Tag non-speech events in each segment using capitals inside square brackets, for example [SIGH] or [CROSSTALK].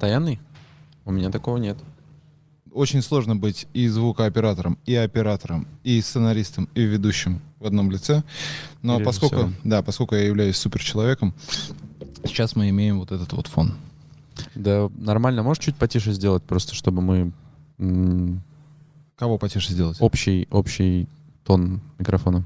постоянный? У меня такого нет. Очень сложно быть и звукооператором, и оператором, и сценаристом, и ведущим в одном лице. Но И поскольку, да, поскольку я являюсь суперчеловеком, сейчас мы имеем вот этот вот фон. Да, нормально. Можешь чуть потише сделать, просто чтобы мы м, Кого потише сделать? общий, общий тон микрофона.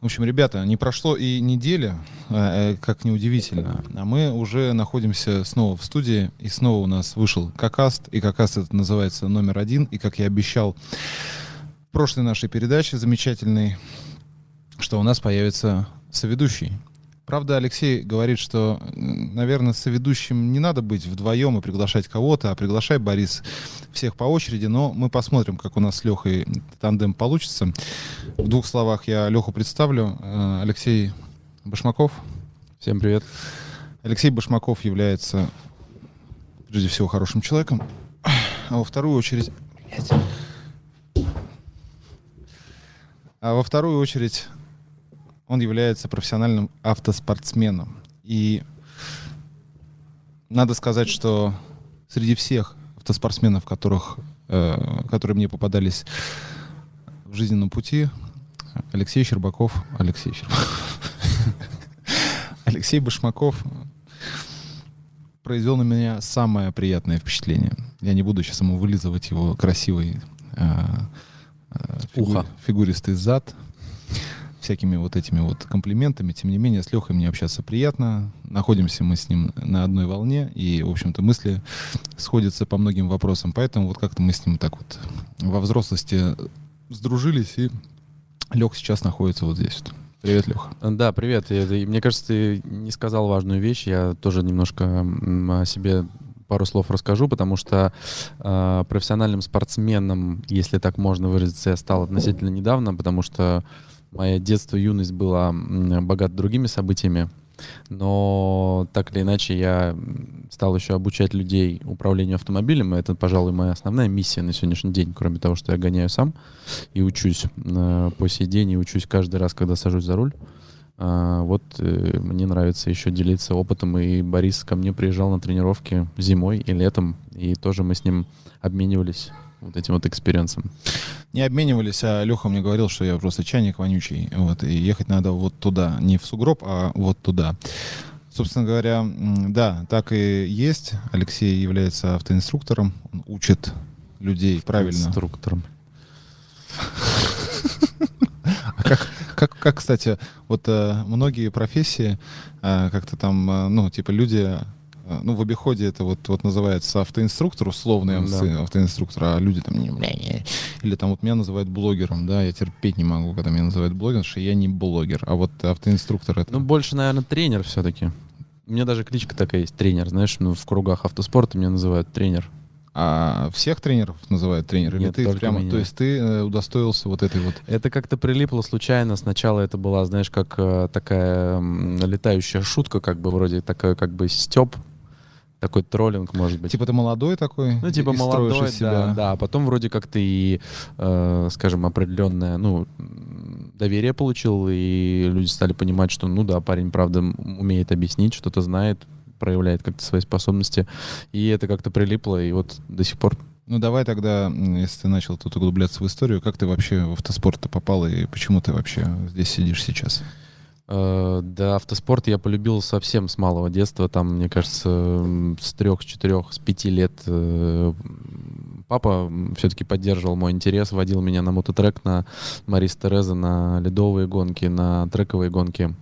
В общем, ребята, не прошло и неделя, э, э, как неудивительно, а мы уже находимся снова в студии, и снова у нас вышел Какаст, и Какаст это называется номер один, и как я обещал в прошлой нашей передаче замечательной, что у нас появится соведущий. Правда, Алексей говорит, что, наверное, соведущим не надо быть вдвоем и приглашать кого-то, а приглашай, Борис, всех по очереди, но мы посмотрим, как у нас с Лехой тандем получится. В двух словах я Леху представлю. Э, Алексей Башмаков. Всем привет. Алексей Башмаков является, прежде всего, хорошим человеком, а во вторую очередь... А во вторую очередь он является профессиональным автоспортсменом. И надо сказать, что среди всех автоспортсменов, которых, э, которые мне попадались в жизненном пути, Алексей Щербаков, Алексей Щербаков, [LAUGHS] Алексей Башмаков произвел на меня самое приятное впечатление. Я не буду сейчас ему вылизывать его красивый э, э, фигу- фигуристый зад всякими вот этими вот комплиментами. Тем не менее, с Лехой мне общаться приятно. Находимся мы с ним на одной волне, и, в общем-то, мысли сходятся по многим вопросам. Поэтому вот как-то мы с ним так вот во взрослости сдружились, и Лех сейчас находится вот здесь вот. Привет, Леха. Да, привет. Я- и Мне кажется, ты не сказал важную вещь. Я тоже немножко о себе пару слов расскажу, потому что э, профессиональным спортсменом, если так можно выразиться, я стал относительно недавно, потому что мое детство, юность была богата другими событиями. Но так или иначе я стал еще обучать людей управлению автомобилем. и Это, пожалуй, моя основная миссия на сегодняшний день, кроме того, что я гоняю сам и учусь э, по сей день, и учусь каждый раз, когда сажусь за руль. А, вот э, мне нравится еще делиться опытом, и Борис ко мне приезжал на тренировки зимой и летом, и тоже мы с ним обменивались вот этим вот experience ом. Не обменивались, а Леха мне говорил, что я просто чайник вонючий, вот, и ехать надо вот туда, не в сугроб, а вот туда. Собственно говоря, да, так и есть. Алексей является автоинструктором, он учит людей правильно. Инструктором. А как, как, как, кстати, вот э, многие профессии, э, как-то там, э, ну, типа люди, ну, в обиходе это вот, вот называется автоинструктор, условный Да. авто- автоинструктор, а люди там, не, бля, не. или там вот меня называют блогером, да, я терпеть не могу, когда меня называют блогером, потому что я не блогер, а вот автоинструктор это... Ну, больше, наверное, тренер все-таки. У меня даже кличка такая есть, тренер. Знаешь, ну, в кругах автоспорта меня называют тренер. А всех тренеров называют тренер? Или Нет, ты прямо, меня. то есть ты э, удостоился вот этой вот... Это как-то прилипло случайно. Сначала это была, знаешь, как э, такая летающая шутка, как бы вроде такая, как бы степ, такой троллинг, может быть. Типа ты молодой такой? Ну, типа и молодой, себя. да, да. А потом вроде как ты и, э, скажем, определенное, ну, доверие получил, и люди стали понимать, что, ну да, парень, правда, умеет объяснить, что-то знает, проявляет как-то свои способности. И это как-то прилипло, и вот до сих пор Ну давай тогда, если ты начал тут углубляться в историю, как ты вообще в автоспорт попал и почему ты вообще здесь сидишь сейчас? Э, Да, автоспорт я полюбил совсем с малого детства. Там, мне кажется, с трех, с четырех, с пяти лет э, папа все-таки поддерживал мой интерес, водил меня на мототрек, на Марис Тереза, на ледовые гонки, на трековые гонки.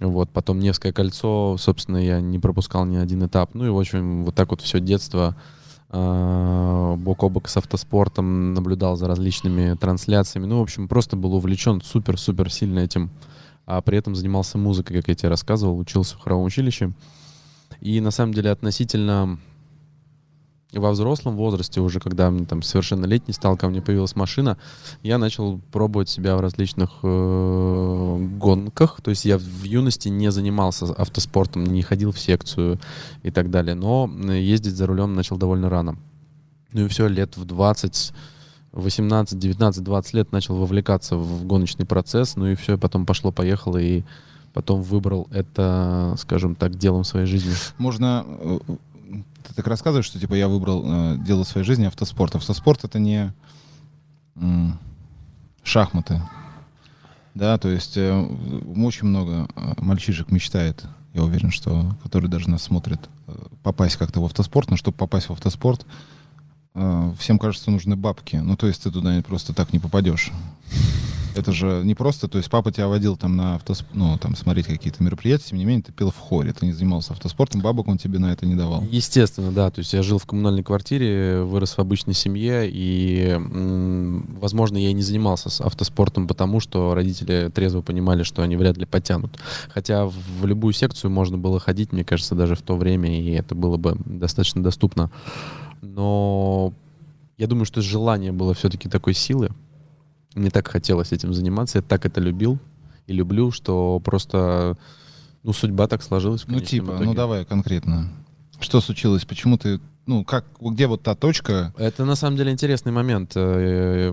Вот, потом Невское кольцо, собственно, я не пропускал ни один этап. Ну и, в общем, вот так вот все детство э, бок о бок с автоспортом, наблюдал за различными трансляциями. Ну, в общем, просто был увлечен супер-супер сильно этим а при этом занимался музыкой, как я тебе рассказывал, учился в хоровом училище. И на самом деле относительно во взрослом возрасте, уже когда мне там совершеннолетний стал, ко мне появилась машина, я начал пробовать себя в различных э, гонках. То есть я в юности не занимался автоспортом, не ходил в секцию и так далее. Но ездить за рулем начал довольно рано. Ну и все, лет в 20 18, 19, 20 лет начал вовлекаться в гоночный процесс, ну и все, потом пошло-поехало, и потом выбрал это, скажем так, делом своей жизни. Можно э, ты так рассказываешь, что типа я выбрал э, дело своей жизни автоспорт. Автоспорт это не м, шахматы. Да, то есть э, очень много э, мальчишек мечтает, я уверен, что которые даже нас смотрят, э, попасть как-то в автоспорт, но чтобы попасть в автоспорт, всем кажется, нужны бабки. Ну, то есть ты туда просто так не попадешь. Это же не просто, то есть папа тебя водил там на автосп... ну, там смотреть какие-то мероприятия, тем не менее ты пил в хоре, ты не занимался автоспортом, бабок он тебе на это не давал. Естественно, да. То есть я жил в коммунальной квартире, вырос в обычной семье, и, возможно, я и не занимался с автоспортом, потому что родители трезво понимали, что они вряд ли потянут. Хотя в любую секцию можно было ходить, мне кажется, даже в то время, и это было бы достаточно доступно. Но я думаю, что желание было все-таки такой силы, мне так хотелось этим заниматься, я так это любил и люблю, что просто, ну, судьба так сложилась. Ну, типа, итоге. ну давай конкретно. Что случилось? Почему ты, ну, как, где вот та точка? Это на самом деле интересный момент. Э,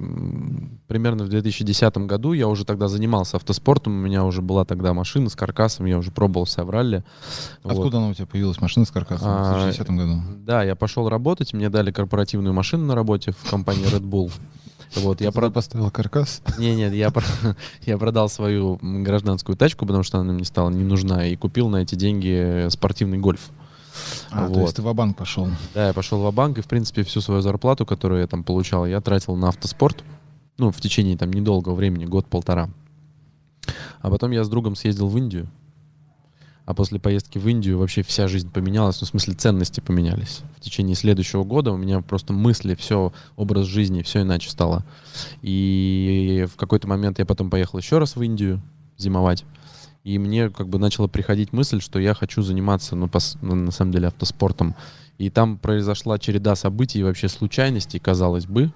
Примерно в 2010 году я уже тогда занимался автоспортом, у меня уже была тогда машина с каркасом, я уже пробовал себя в ралли. Вот. Откуда она у тебя появилась, машина с каркасом в А, 2010 году? Да, я пошел работать, мне дали корпоративную машину на работе в компании Red Bull. Вот, я Я про... поставил каркас. Не, нет, я, про- [LAUGHS] я продал свою гражданскую тачку, потому что она мне стала не нужна, и купил на эти деньги спортивный гольф. А, то Вот. есть ты в банк пошел. Да, я пошел в банк и, в принципе, всю свою зарплату, которую я там получал, я тратил на автоспорт. Ну, в течение там недолгого времени, год-полтора. А потом я с другом съездил в Индию. А после поездки в Индию вообще вся жизнь поменялась, ну, в смысле ценности поменялись. В течение следующего года у меня просто мысли, все, образ жизни, все иначе стало. И в какой-то момент я потом поехал еще раз в Индию зимовать. И мне как бы начала приходить мысль, что я хочу заниматься, ну, пос- ну, на самом деле, автоспортом. И там произошла череда событий вообще случайностей, казалось бы,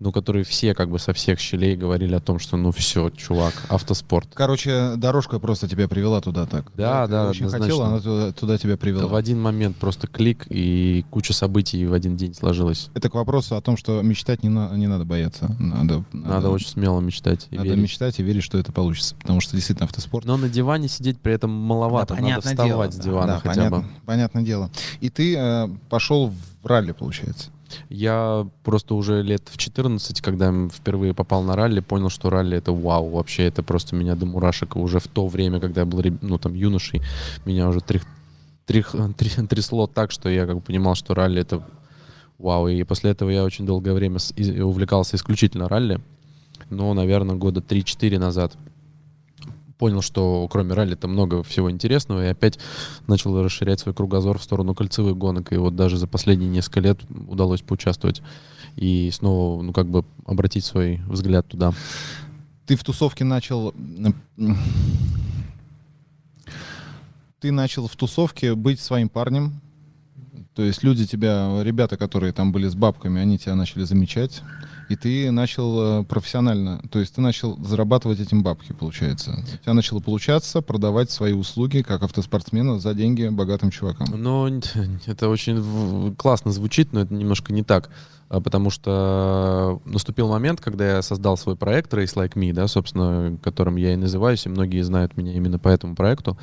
ну, которые все как бы со всех щелей говорили о том, что ну все, чувак, автоспорт. Короче, дорожка просто тебя привела туда так. Да, Ты да, очень однозначно. хотела, она туда, туда тебя привела. В один момент просто клик и куча событий в один день сложилось. Это к вопросу о том, что мечтать не, на- не надо бояться. Надо, Надо, очень смело мечтать и надо верить. мечтать и верить, что это получится. Потому что действительно автоспорт. Но на диване сидеть при этом маловато. Надо вставать с дивана да, хотя понятно, бы. понятное дело. И ты э, пошел в ралли, получается. Я просто уже лет в 14, когда впервые попал на ралли, понял, что ралли это вау. Вообще это просто меня до мурашек. Уже в то время, когда я был ну, там, юношей, меня уже трих- трих- [LAUGHS] тря- трясло так, что я как бы понимал, что ралли это вау. И после этого я очень долгое время увлекался исключительно ралли. Но, наверное, года 3-4 назад понял, что кроме ралли там много всего интересного, и опять начал расширять свой кругозор в сторону кольцевых гонок. И вот даже за последние несколько лет удалось поучаствовать и снова, ну, как бы обратить свой взгляд туда. Ты в тусовке начал... Ты начал в тусовке быть своим парнем. То есть люди тебя, ребята, которые там были с бабками, они тебя начали замечать. И ты начал э, профессионально, то есть ты начал зарабатывать этим бабки, получается. У тебя начало получаться продавать свои услуги как автоспортсмена за деньги богатым чувакам. Но н- это очень классно звучит, но это немножко не так. А Потому что наступил момент, когда я создал свой проект Race Like Me, да, собственно, которым я и называюсь, и многие знают меня именно по этому проекту.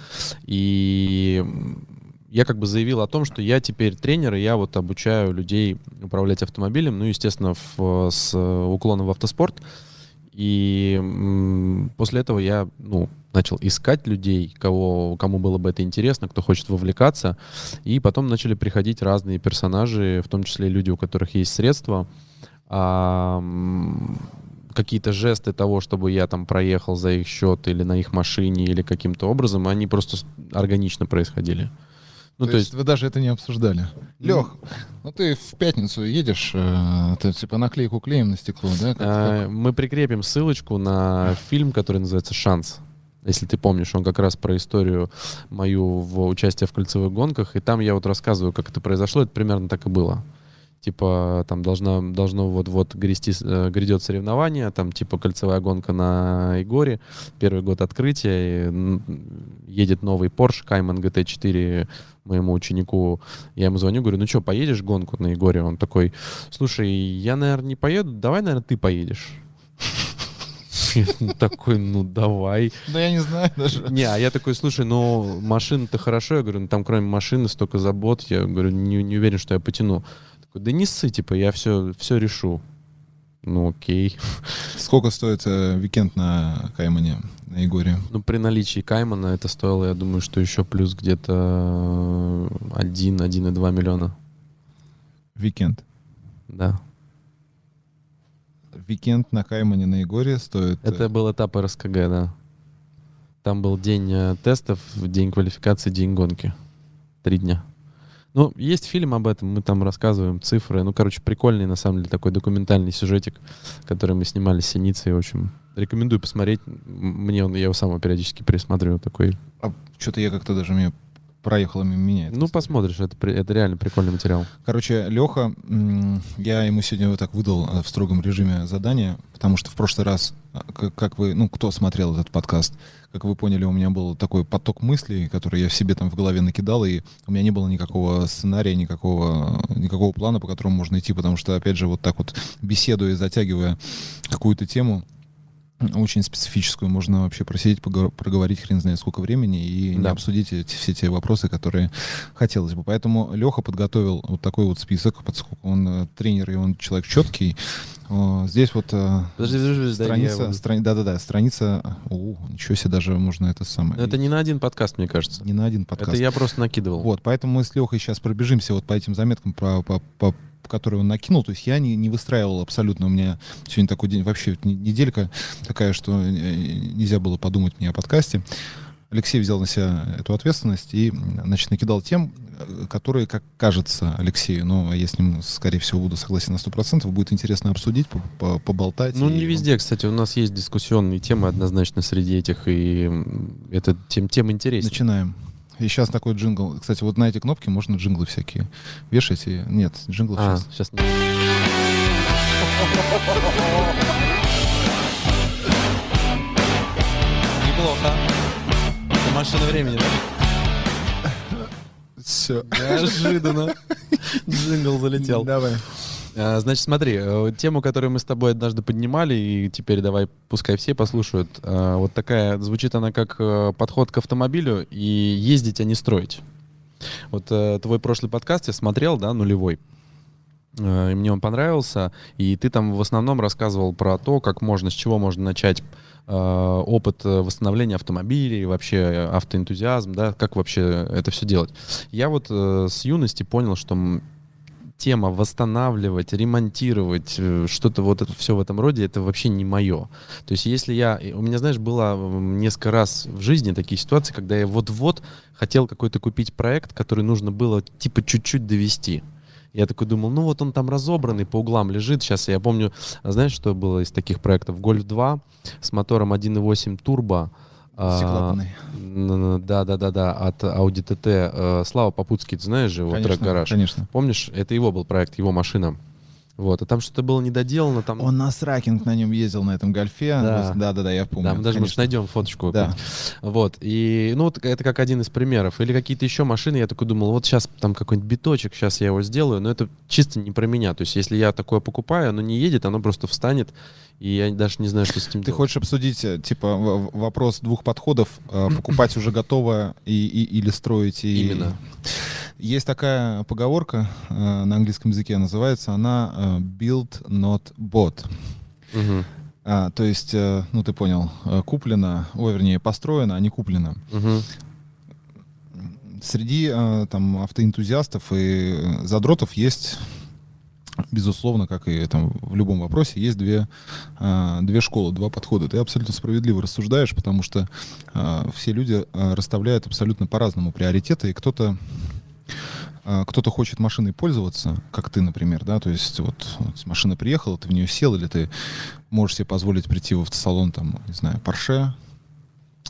И я как бы заявил о том, что я теперь тренер, и я вот обучаю людей управлять автомобилем, ну, естественно, в- с уклоном в автоспорт. И м, после этого я ну, начал искать людей, кого, кому было бы это интересно, кто хочет вовлекаться. И потом начали приходить разные персонажи, в том числе люди, у которых есть средства. А, какие-то жесты того, чтобы я там проехал за их счет или на их машине, или каким-то образом, они просто органично происходили. Ну, то, есть, вы даже это не обсуждали. Лех, ну ты в пятницу едешь, э, ты типа наклейку клеим на стекло, да? Как- А, как- Мы прикрепим ссылочку на фильм, который называется «Шанс». Если ты помнишь, он как раз про историю мою в участие в кольцевых гонках, и там я вот рассказываю, как это произошло, это примерно так и было. Типа, там должна, должно вот-вот грести, э, грядет соревнование, там типа кольцевая гонка на Игоре, первый год открытия, и, едет новый Porsche Cayman GT4 моему ученику, я ему звоню, говорю, ну что, поедешь гонку на Егоре? Он такой, слушай, я, наверное, не поеду, давай, наверное, ты поедешь. [LAUGHS] Такой, ну давай. Да я не знаю даже. Не, а я такой, слушай, ну машина-то хорошо. Я говорю, ну там кроме машины столько забот. Я говорю, не, не уверен, что я потяну. Такой, да не ссы, типа, я все, все решу. Ну окей. Сколько стоит э, викенд на Каймане, на Игоре? Ну, при наличии Каймана это стоило, я думаю, что еще плюс где-то 1-1,2 миллиона. Викенд. Да. Викенд на Каймане на Игоре стоит... э, Это был этап РСКГ, да. Там был день э, тестов, день квалификации, день гонки. Три дня. Ну, есть фильм об этом, мы там рассказываем цифры. Ну, короче, прикольный, на самом деле, такой документальный сюжетик, который мы снимали с Синицей. В общем, рекомендую посмотреть. Мне он, я его сам периодически пересматриваю. Такой. А что-то я как-то даже мне проехала мимо меня. Ну, посмотришь, это, это реально прикольный материал. Короче, Леха, я ему сегодня вот так выдал э, в строгом режиме задание, потому что в прошлый раз, к- как вы, ну, кто смотрел этот подкаст, как вы поняли, у меня был такой поток мыслей, который я в себе там в голове накидал, и у меня не было никакого сценария, никакого, никакого плана, по которому можно идти, потому что, опять же, вот так вот беседуя, затягивая какую-то тему, очень специфическую, можно вообще просидеть, проговорить хрен знает сколько времени и не Да. обсудить эти, все те вопросы, которые хотелось бы. Поэтому Леха подготовил вот такой вот список, поскольку он э, тренер и он человек четкий. Э, Здесь вот э, Подожди, подожди, страница, его- страни- да-да-да, страница, о, ничего себе, даже можно это самое. Но это не на один подкаст, мне кажется. не на один подкаст. Это я просто накидывал. Вот, поэтому мы с Лехой сейчас пробежимся вот по этим заметкам, по, по- по- которые он накинул. То есть я не, не выстраивал абсолютно. У меня сегодня такой день, вообще не- неделька такая, что э, нельзя было подумать мне о подкасте. Алексей взял на себя эту ответственность и, значит, накидал тем, э, которые, как кажется Алексею, но я с ним, скорее всего, буду согласен на 100%, будет интересно обсудить, по- по- поболтать. Ну, И не везде, кстати, у нас есть дискуссионные темы однозначно среди этих, и это тем, тем интереснее. Начинаем. И сейчас такой джингл. Кстати, вот на эти кнопки можно джинглы всякие вешать. И... Нет, джинглов А, сейчас сейчас. Неплохо. Это машина времени, да? Все. Неожиданно. [LAUGHS] Джингл залетел. Давай. А, Значит, смотри, э, тему, которую мы с тобой однажды поднимали, и теперь давай, пускай все послушают. А, Вот такая, звучит она как э, подход к автомобилю и ездить, а не строить. Вот э, твой прошлый подкаст я смотрел, да, нулевой. И мне он понравился. И ты там в основном рассказывал про то, как можно, с чего можно начать опыт восстановления автомобилей, вообще автоэнтузиазм, да, как вообще это все делать. Я вот с юности понял, что тема восстанавливать, ремонтировать, э, что-то вот это все в этом роде, это вообще не мое. То есть если я... У меня, знаешь, было м, несколько раз в жизни такие ситуации, когда я вот-вот хотел какой-то купить проект, который нужно было типа чуть-чуть довести. Я такой думал, ну вот он там разобранный, по углам лежит. Сейчас я помню, а знаешь, что было из таких проектов? Гольф 2 с мотором 1.8 турбо. А, Да, да, да, да, от Audi TT. э, Слава Попутский, ты знаешь же, его Конечно, трек-гараж. Конечно. Помнишь, это его был проект, его машина. Вот, а там что-то было недоделано, там... Он на сракинг на нем ездил, на этом гольфе. Да. Да, да, да, я помню. да, мы даже, может, конечно. найдем фоточку. Да. Вот, и, ну, вот это как один из примеров. Или какие-то еще машины, я такой думал, вот сейчас там какой-нибудь биточек, сейчас я его сделаю, но это чисто не про меня. То есть, если я такое покупаю, оно не едет, оно просто встанет, и я даже не знаю, что с этим Ты делать. хочешь обсудить, э, типа, вопрос двух подходов, э, покупать уже готовое и, и- или строить? И... Именно. Есть такая поговорка э, на английском языке, называется она э, build not bought. Мгм, А, то есть, э, ну ты понял, э, куплено, ой, вернее, построено, а не куплено. мгм. Среди э, там автоэнтузиастов и задротов есть, безусловно, как и там в любом вопросе, есть две, э, две школы, два подхода. Ты абсолютно справедливо рассуждаешь, потому что э, все люди расставляют абсолютно по-разному приоритеты, и кто-то кто-то хочет машиной пользоваться, как ты, например, да, то есть вот, вот машина приехала, ты в нее сел, или ты можешь себе позволить прийти в автосалон, там, не знаю, Porsche,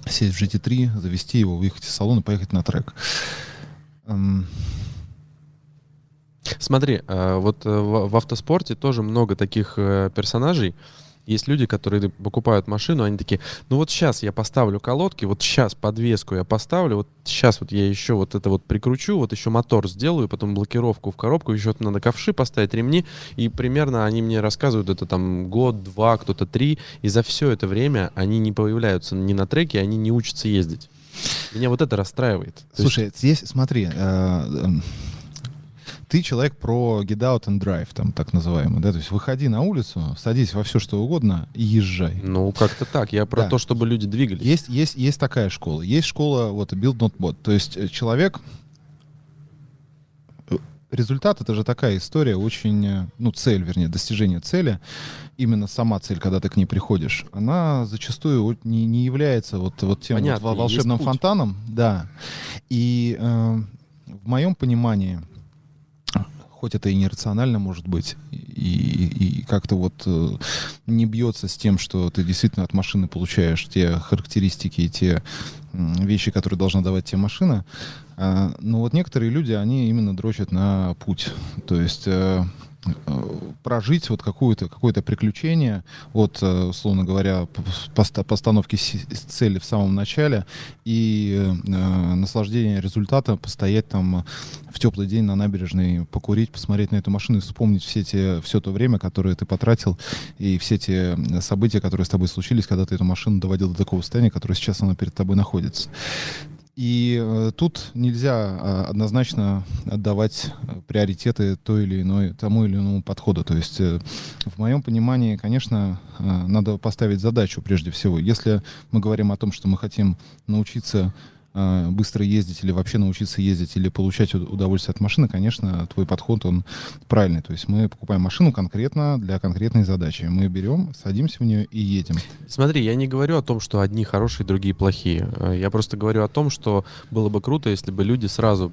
сесть в GT3, завести его, выехать из салона, поехать на трек. Эм, Смотри, э, вот э, в в автоспорте тоже много таких э, персонажей, Есть люди, которые покупают машину, они такие, ну вот сейчас я поставлю колодки, вот сейчас подвеску я поставлю, вот сейчас вот я еще вот это вот прикручу, вот еще мотор сделаю, потом блокировку в коробку, еще надо ковши поставить, ремни, и примерно они мне рассказывают это там год, два, кто-то три, и за все это время они не появляются ни на треке, они не учатся ездить. Меня вот это расстраивает. Слушай, есть... здесь смотри, э, ты человек про get out and drive, там так называемый, да, то есть выходи на улицу, садись во все что угодно и езжай. Ну, как-то так. Я про да. то, чтобы люди двигались. Есть, есть, есть такая школа. Есть школа, вот, build not bot. То есть э, человек... Э, результат — это же такая история, очень, э, ну, цель, вернее, достижение цели, именно сама цель, когда ты к ней приходишь, она зачастую не, не является вот, вот тем Понятно, вот волшебным фонтаном. Да. И э, в моем понимании хоть это и нерационально может быть, и, и, и как-то вот э, не бьется с тем, что ты действительно от машины получаешь те характеристики и те э, вещи, которые должна давать тебе машина. Э, но вот некоторые люди, они именно дрочат на путь. То есть э, прожить вот какое-то какое приключение от, э, условно говоря, постановки цели в самом начале и э, наслаждение результата, постоять там в теплый день на набережной, покурить, посмотреть на эту машину и вспомнить все, те, все то время, которое ты потратил, и все те события, которые с тобой случились, когда ты эту машину доводил до такого состояния, которое сейчас она перед тобой находится. И э, тут нельзя э, однозначно отдавать э, приоритеты той или иной, тому или иному подходу. То есть, э, в моем понимании, конечно, э, надо поставить задачу прежде всего. Если мы говорим о том, что мы хотим научиться э, быстро ездить или вообще научиться ездить или получать удовольствие от машины, конечно, твой подход, он правильный. То есть мы покупаем машину конкретно для конкретной задачи. Мы берем, садимся в нее и едем. Смотри, я не говорю о том, что одни хорошие, другие плохие. Э, я просто говорю о том, что было бы круто, если бы люди сразу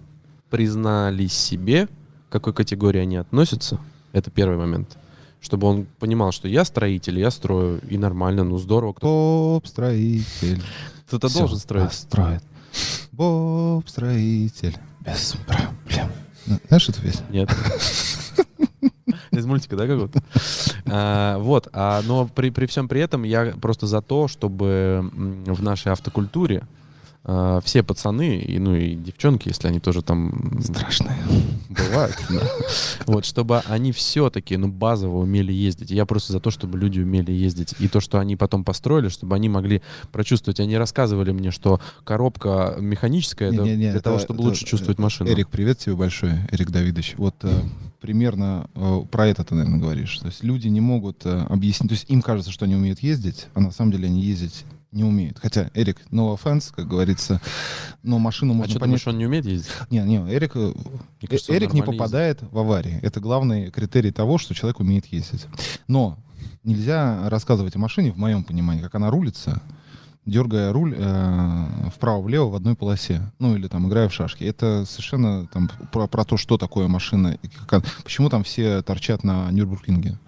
признались себе, к какой категории они относятся. Это первый момент чтобы он понимал, что я строитель, я строю, и нормально, ну здорово. Топ-строитель. Кто-то должен строить. Строит. Боб строитель. Без проблем. Ну, знаешь эту песню? Нет. [LAUGHS] Из мультика, да, какого-то? А, вот, а, но при, при всем при этом я просто за то, чтобы в нашей автокультуре Uh, все пацаны, и, ну и девчонки, если они тоже там... Страшные. Бывают. [LAUGHS] Вот, чтобы они все-таки, ну, базово умели ездить. Я просто за то, чтобы люди умели ездить. И то, что они потом построили, чтобы они могли прочувствовать. Они рассказывали мне, что коробка механическая, для того, чтобы лучше чувствовать машину. Эрик, привет тебе большой, Эрик Давидович. Вот э, примерно э, про это ты, наверное, говоришь. То есть люди не могут э, объяснить, то есть им кажется, что они умеют ездить, а на самом деле они ездить не умеет. Хотя Эрик, no offense, как говорится, но машину можно а что, понять. Думаешь, он не умеет ездить? Не, не, Эрик, э, кажется, Эрик не попадает ездит. в аварии. Это главный критерий того, что человек умеет ездить. Но нельзя рассказывать о машине, в моем понимании, как она рулится, дергая руль э, вправо-влево в одной полосе, ну или там играя в шашки. Это совершенно там про, про то, что такое машина, и как, почему там все торчат на Нюрбургринге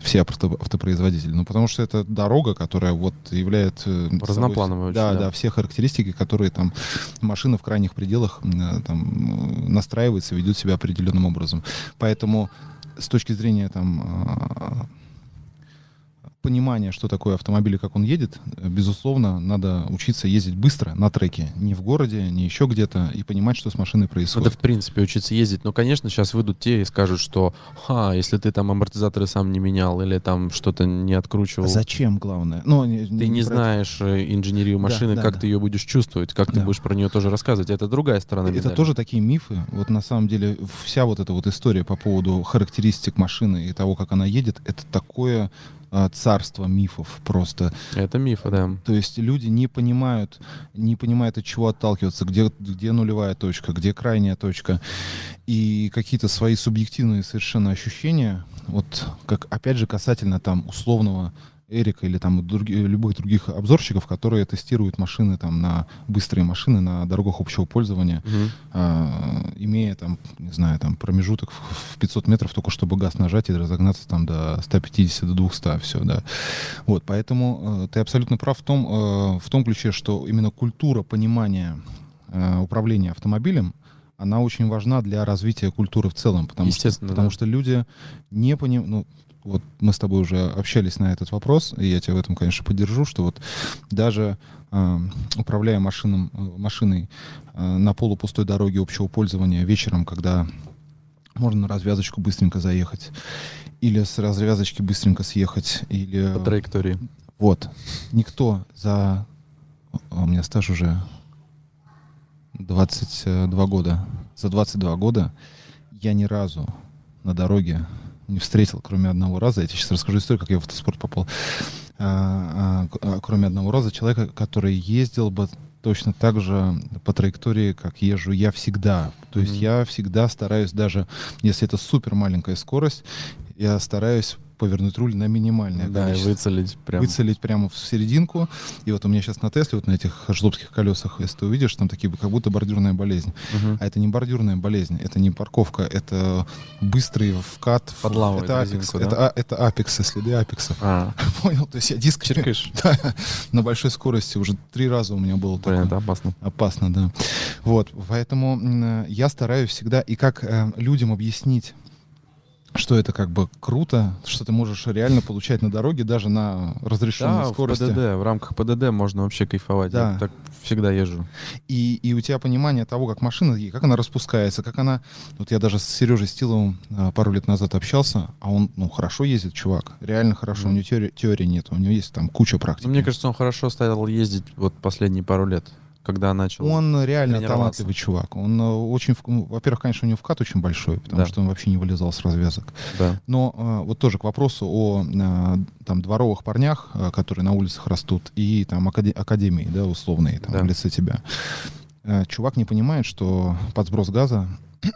все авто, автопроизводители. Ну, потому что это дорога, которая вот является... Разноплановая. Да, да, да, все характеристики, которые там машина в крайних пределах э, там настраивается, ведет себя определенным образом. Поэтому с точки зрения там а, понимание, что такое автомобиль и как он едет, безусловно, надо учиться ездить быстро на треке, не в городе, не еще где-то, и понимать, что с машиной происходит. Это, в принципе, учиться ездить. Но, конечно, сейчас выйдут те и скажут, что, ха, если ты там амортизаторы сам не менял или там что-то не откручивал. А зачем, главное? Ну, не, ты не, не знаешь это. инженерию машины, да, как да, ты ее будешь чувствовать, как да. ты будешь про нее тоже рассказывать. Это другая сторона медали. Это тоже такие мифы. Вот на самом деле вся вот эта вот история по поводу характеристик машины и того, как она едет, это такое царство мифов просто. Это мифы, да. То есть люди не понимают, не понимают, от чего отталкиваться, где, где нулевая точка, где крайняя точка. И какие-то свои субъективные совершенно ощущения, вот как, опять же, касательно там условного Эрика или там други, любых других обзорщиков, которые тестируют машины там на быстрые машины на дорогах общего пользования, угу. а, имея там, не знаю, там промежуток в, в 500 метров только чтобы газ нажать и разогнаться там до 150 до 200, все, да. Вот, поэтому э, ты абсолютно прав в том, э, в том ключе, что именно культура понимания э, управления автомобилем она очень важна для развития культуры в целом, потому, что, Естественно, потому да. что люди не понимают, ну, вот мы с тобой уже общались на этот вопрос, и я тебя в этом, конечно, поддержу, что вот даже э, управляя машином, э, машиной э, на полупустой дороге общего пользования вечером, когда можно на развязочку быстренько заехать, или с развязочки быстренько съехать, или... По траектории. Вот. Никто за... а У меня стаж уже 22 года. За 22 года я ни разу на дороге не встретил, кроме одного раза. Я тебе сейчас расскажу историю, как я в автоспорт попал. А, а, а, кроме одного раза человека, который ездил бы точно так же по траектории, как езжу я всегда. То есть я всегда стараюсь, даже если это супер маленькая скорость, я стараюсь повернуть руль на минимальное Да, и количество выцелить прям. выцелить прямо в серединку. И вот у меня сейчас на Тесле, вот на этих жлобских колесах, если ты увидишь, там такие как будто бордюрная болезнь. Мгм. А это не бордюрная болезнь, это не парковка, это быстрый вкат. в- Подламывает это апекс, да? это, а- это апексы, следы апексов. А, [LAUGHS] Понял? То есть я диск чиркаешь? [LAUGHS] Да, на большой скорости уже три раза у меня было Блин, такое. это опасно. Опасно, да. Вот, поэтому я стараюсь всегда, и как э, людям объяснить, что это как бы круто, что ты можешь реально получать на дороге даже на разрешенной Да, в скорости. ПДД, в рамках ПДД можно вообще кайфовать. Да. Я так всегда езжу. И, и у тебя понимание того, как машина, как она распускается, как она... Вот я даже с Сережей Стиловым а, пару лет назад общался, а он, ну, хорошо ездит, чувак. Реально хорошо. Мгм. У него теории, теории нет, у него есть там куча практики. Ну, мне кажется, он хорошо стал ездить вот последние пару лет, когда начал. Он реально талантливый чувак. Он э, очень... ну, во-первых, конечно, у него вкат очень большой, потому Да. что он вообще не вылезал с развязок. Да. Но э, вот тоже к вопросу о э, там дворовых парнях, которые на улицах растут, и там акаде- академии, да, условные, там, Да. в лице тебя. Чувак не понимает, что под сброс газа [CLEARS THROAT]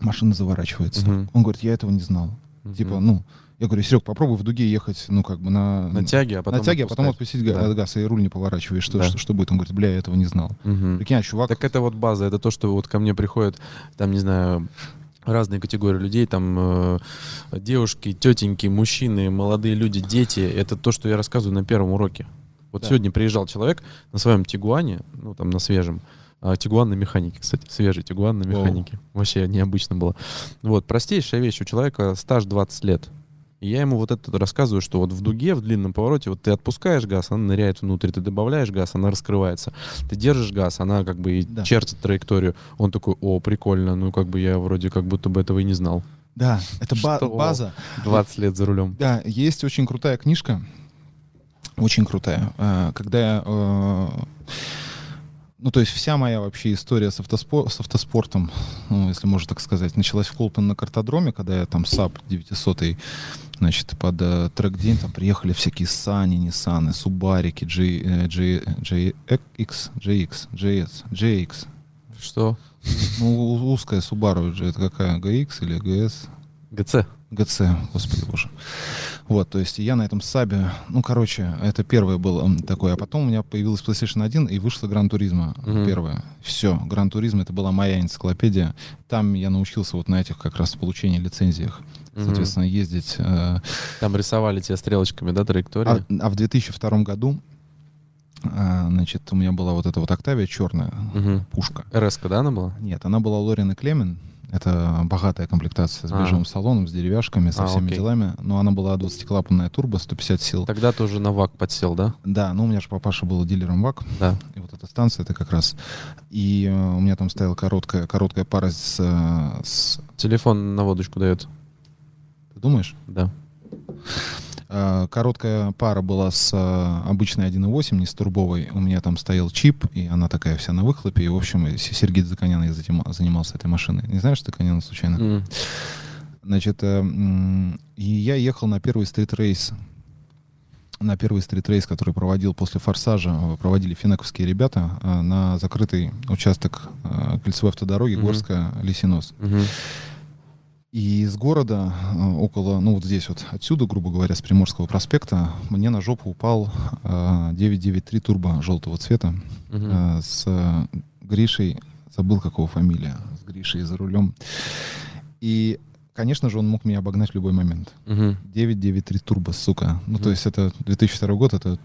машина заворачивается. Мгм. Он говорит, я этого не знал. Мгм. Типа, ну, я говорю, Серег, попробуй в дуге ехать, ну, как бы на... на тяге, а потом на тяге, а потом отпускать. отпустить га- Да. газ, и руль не поворачиваешь. Что, Да. что, что будет? Он говорит, бля, я этого не знал. Мгм. Прикинь, а чувак... Так это вот база, это то, что вот ко мне приходят, там, не знаю, разные категории людей, там э, девушки, тетеньки, мужчины, молодые люди, дети. Это то, что я рассказываю на первом уроке. Вот Да. сегодня приезжал человек на своем Тигуане, ну там на свежем, а, Тигуан на механике, кстати, свежий Тигуан на механике. Вообще необычно было. Вот, простейшая вещь, у человека стаж 20 лет. И я ему вот это рассказываю, что вот в дуге, в длинном повороте, вот ты отпускаешь газ, она ныряет внутрь, ты добавляешь газ, она раскрывается. Ты держишь газ, она как бы и Да. чертит траекторию. Он такой, о, прикольно, ну как бы я вроде как будто бы этого и не знал. Да, это ба- база. 20 лет за рулем. Да, есть очень крутая книжка, очень крутая. э, Когда я, э, ну то есть вся моя вообще история с, автоспо- с автоспортом, ну, если можно так сказать, началась в Колпино на картодроме, когда я там Saab 900 значит, под э, трек-день там приехали всякие Сани, Ниссаны, Субарики, G, э, G, GX, GX, GS, GX. Что? Ну, узкая Subaru, это какая, GX или GS? ГЦ. ГЦ, господи боже. Вот, то есть я на этом сабе, ну, короче, это первое было такое, а потом у меня появилась PlayStation 1 и вышла Гран Туризма Мгм. первая. Все, Гран Туризм это была моя энциклопедия. Там я научился вот на этих как раз получении лицензиях, соответственно, ездить. э, Там рисовали тебе стрелочками, да, траектории? а, а в 2002 году, а, значит, у меня была вот эта вот Октавия черная, Мгм. пушка. РС-ка, да, она была? Нет, она была Лорен и Клемен. Это богатая комплектация с А. бежевым салоном, с деревяшками, со А, всеми окей. делами. Но она была 20-клапанная турбо, 150 сил. Тогда тоже на ВАК подсел, да? Да, ну у меня же папаша был дилером ВАК. Да. И вот эта станция, это как раз... И э, у меня там стояла короткая, короткая пара с, э, с... Телефон на водочку дает. Ты думаешь? Да. Э, Короткая пара была с э, обычной 1.8, не с турбовой. У меня там стоял чип, и она такая вся на выхлопе. И, в общем, Сергей Законян я занимался этой машиной. Не знаешь Законяна случайно? М. Значит, э, и я ехал на первый стрит-рейс. На первый стрит-рейс, который проводил после «Форсажа», проводили финековские ребята на закрытый участок кольцевой автодороги Мгм. Горская-Лисинос. Мгм. И из города, э, около, ну вот здесь вот, отсюда, грубо говоря, с Приморского проспекта, мне на жопу упал э, 993 турбо желтого цвета э, с э, Гришей, забыл какого фамилия, с Гришей за рулем. И, конечно же, он мог меня обогнать в любой момент. Мгм. 993 турбо, сука. Ну, Мгм. то есть это 2002 год, это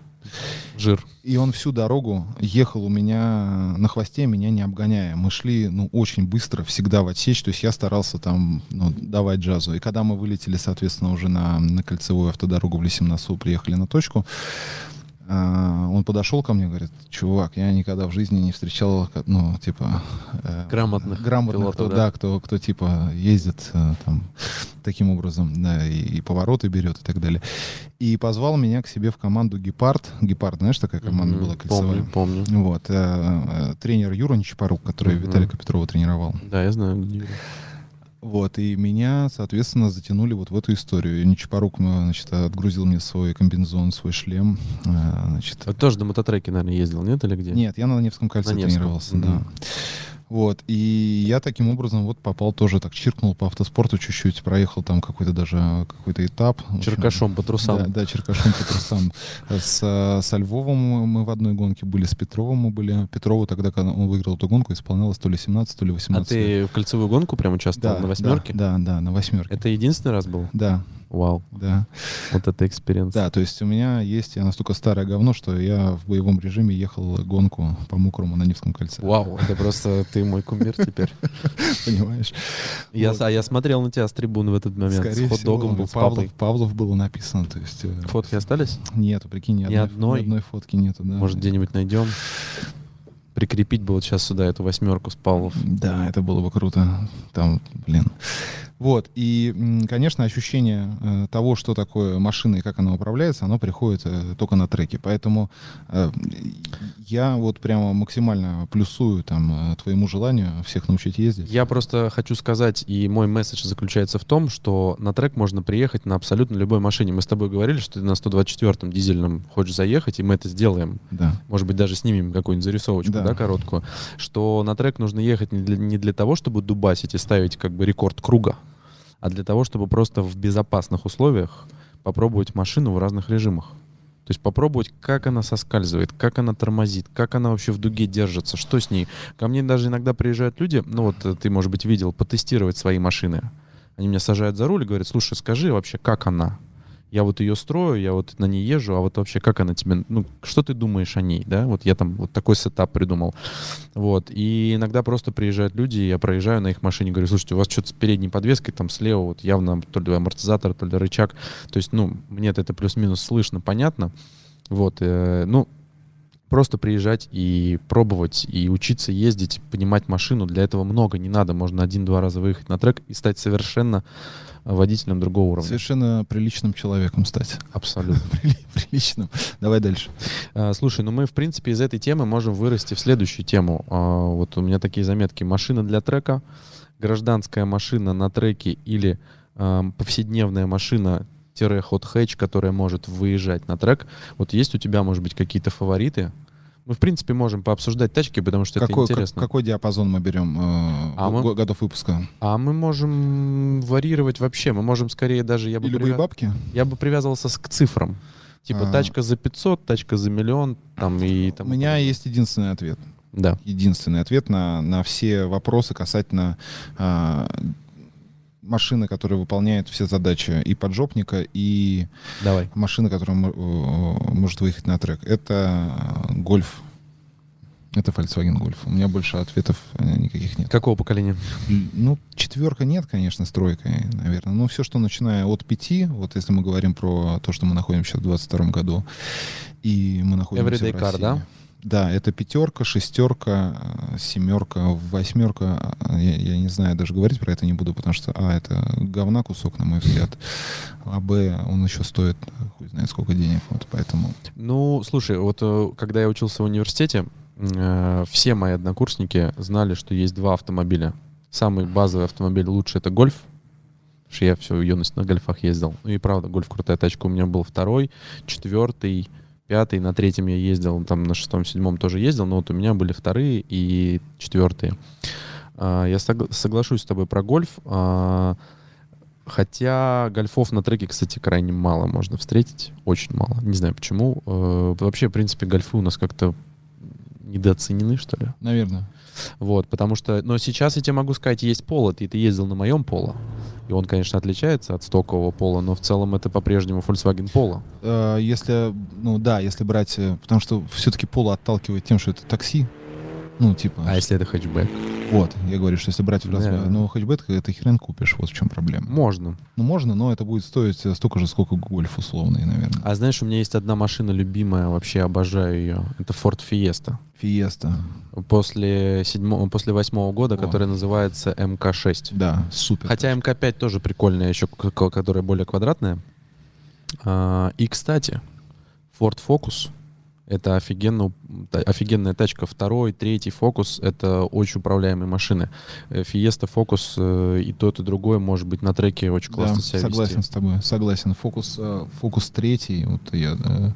Жир. И он всю дорогу ехал у меня на хвосте, меня не обгоняя. Мы шли, ну, очень быстро, всегда в отсечь. То есть я старался там, ну, давать джазу. И когда мы вылетели, соответственно, уже на, на кольцевую автодорогу в Лисимнасу, приехали на точку, а, он подошел ко мне, говорит, чувак, я никогда в жизни не встречал, ну, типа... Э, грамотных Грамотных, пилотов, кто, да? да, кто, кто, типа, ездит э, там таким образом, да, и, и повороты берет и так далее. И позвал меня к себе в команду «Гепард». «Гепард», знаешь, такая команда mm-hmm, была кольцевая? Помню, помню. Вот. Э, э, тренер Юра Нечапорук, который mm-hmm. Виталика Петрова тренировал. Да, я знаю. Вот, и меня, соответственно, затянули вот в эту историю. И Нечапорук, значит, отгрузил мне свой комбинезон, свой шлем. Э, значит. А тоже на мототреке, наверное, ездил, нет, или где? Нет, я на Невском кольце на Невском. тренировался, mm-hmm. да. Вот, и я таким образом вот попал тоже, так чиркнул по автоспорту чуть-чуть, проехал там какой-то даже какой-то этап. Черкашом по трусам. Да, да черкашом по трусам. С, со Львовым мы в одной гонке были, с Петровым мы были. Петрову тогда, когда он выиграл эту гонку, исполнялось то ли 17, то ли 18 А ты в кольцевую гонку прям участвовал да, на восьмерке? Да, да, да, на восьмерке. Это единственный раз был? Да. Вау. Да. Вот это experience. Да, то есть у меня есть, я настолько старое говно, что я в боевом режиме ехал гонку по мокрому на Невском кольце. Вау, это просто ты мой кумир теперь. [LAUGHS] Понимаешь? Я, А я смотрел на тебя с трибуны в этот момент. Скорее с хот-догом был с папой. Павлов было написано. То есть, э, Фотки остались? Нету, прикинь, ни, ни одной, ни одной фотки нету. Да. Может, где-нибудь найдем? прикрепить бы вот сейчас сюда эту восьмерку с Павлов. Да, это было бы круто. Там, блин. Вот, и, конечно, ощущение э, того, что такое машина и как она управляется, оно приходит э, только на треке. Поэтому э, я вот прямо максимально плюсую там твоему желанию всех научить ездить. Я просто хочу сказать, и мой месседж заключается в том, что на трек можно приехать на абсолютно любой машине. Мы с тобой говорили, что ты на 124-м дизельном хочешь заехать, и мы это сделаем. Да. Может быть, даже снимем какую-нибудь зарисовочку, да, да короткую. Что на трек нужно ехать не для, не для того, чтобы дубасить и ставить как бы рекорд круга, а для того, чтобы просто в безопасных условиях попробовать машину в разных режимах. То есть попробовать, как она соскальзывает, как она тормозит, как она вообще в дуге держится, что с ней. Ко мне даже иногда приезжают люди, ну вот э, ты, может быть, видел, потестировать свои машины. Они меня сажают за руль и говорят, слушай, скажи вообще, как она? Я вот ее строю, я вот на ней езжу, а вот вообще как она тебе, ну, что ты думаешь о ней, да? Вот я там вот такой сетап придумал. Вот. И иногда просто приезжают люди, я проезжаю на их машине, говорю, слушайте, у вас что-то с передней подвеской там слева вот явно то ли амортизатор, то ли рычаг. То есть, ну, мне это плюс-минус слышно, понятно. Вот. Э, ну, просто приезжать и пробовать, и учиться ездить, понимать машину. Для этого много не надо. Можно один-два раза выехать на трек и стать совершенно водителем другого уровня. Совершенно приличным человеком стать. Абсолютно. [LAUGHS] Приличным. Давай дальше. А, слушай, ну мы, в принципе, из этой темы можем вырасти в следующую тему. А, вот у меня такие заметки. Машина для трека, гражданская машина на треке или а, повседневная машина ход хэтч, которая может выезжать на трек. Вот есть у тебя, может быть, какие-то фавориты? Мы, в принципе, можем пообсуждать тачки, потому что какой, это интересно. Как, какой диапазон мы берем э, а мы, годов выпуска? А мы можем варьировать вообще. Мы можем скорее даже... Я бы И любые привяз... бабки? Я бы привязывался к цифрам. Типа а... тачка за 500, тачка за миллион. Там, и, там, У меня есть единственный ответ. Да. Единственный ответ на, на все вопросы касательно э, машина, которая выполняет все задачи и поджопника, и Давай. машина, которая может выехать на трек. Это гольф. Это Volkswagen Golf. У меня больше ответов э, никаких нет. Какого поколения? Ну, четверка нет, конечно, с тройкой, наверное. Но все, что начиная от пяти, вот если мы говорим про то, что мы находимся в 22 году, и мы находимся Everyday в России. Car, да? Да, это пятерка, шестерка, э, семерка, восьмерка. Я, я не знаю, даже говорить про это не буду, потому что, а, это говна кусок, на мой взгляд. А, б, он еще стоит, хуй знает сколько денег, вот поэтому. Ну, слушай, вот э, когда я учился в университете, э, все мои однокурсники знали, что есть два автомобиля. Самый базовый автомобиль лучше это гольф, что я всю юность на гольфах ездил. Ну и правда, гольф крутая тачка. У меня был второй, четвертый, пятый, на третьем я ездил, там на шестом, седьмом тоже ездил, но вот у меня были вторые и четвертые. А, я соглашусь с тобой про гольф, а, хотя гольфов на треке, кстати, крайне мало можно встретить, очень мало. Не знаю почему. Э, вообще, в принципе, гольфы у нас как-то недооценены, что ли? Наверное. Вот, потому что, но сейчас я тебе могу сказать, есть поло, ты, ты ездил на моем поло, И он, конечно, отличается от стокового пола, но в целом это по-прежнему Volkswagen Polo. Э, Если, ну да, если брать, э, потому что все-таки Polo отталкивает тем, что это такси, ну типа, А если это хэтчбэк? вот, я говорю, что если брать в раз, Да. ну хэтчбэк, это хрен купишь, вот в чем проблема. Можно. Ну можно, но это будет стоить э, столько же, сколько гольф условный, наверное. А знаешь, у меня есть одна машина любимая, вообще обожаю ее. Это Ford Fiesta. Фиеста, После, седьмого, после восьмого года, О. которая называется МК-6. да, супер. Хотя МК-5 тоже прикольная, еще которая более квадратная. А, И, кстати, Ford Focus — это офигенно, офигенная тачка. Второй, третий Focus — это очень управляемые машины. Э, Fiesta, Focus э, и тот, и другой может быть на треке очень классно да, себя согласен вести. с тобой, согласен. Фокус, э, фокус третий, вот я э, э,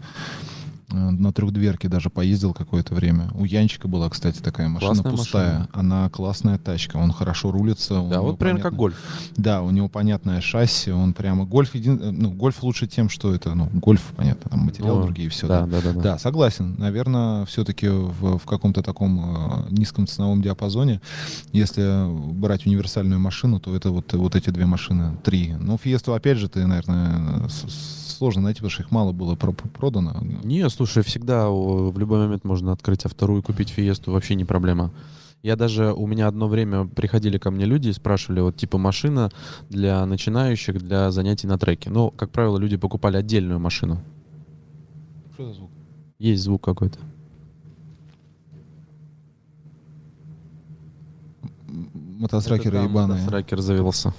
на трехдверке даже поездил какое-то время. У Янчика была, кстати, такая машина Классная пустая. машина. Она классная тачка, он хорошо рулится. Да, вот примерно как понятно- гольф. Да, у него понятное шасси, он прямо гольф един... э, ну гольф лучше тем, что это, ну гольф, понятно, там материал Ну, другие, все. Да, да, да. да. Да, согласен. Наверное, все-таки в, в каком-то таком э, низком ценовом диапазоне, если брать универсальную машину, то это вот, вот эти две машины, три. Ну, Фиесту, опять же, ты, наверное, с- сложно найти, потому что их мало было про- продано. Не, слушай, всегда в любой момент можно открыть автору и купить Фиесту, вообще не проблема. Я даже, у меня одно время приходили ко мне люди и спрашивали, вот типа машина для начинающих, для занятий на треке. Ну, как правило, люди покупали отдельную машину. Что за звук? Есть звук какой-то. Мотосракеры Это там ебаные. мотосракер завелся.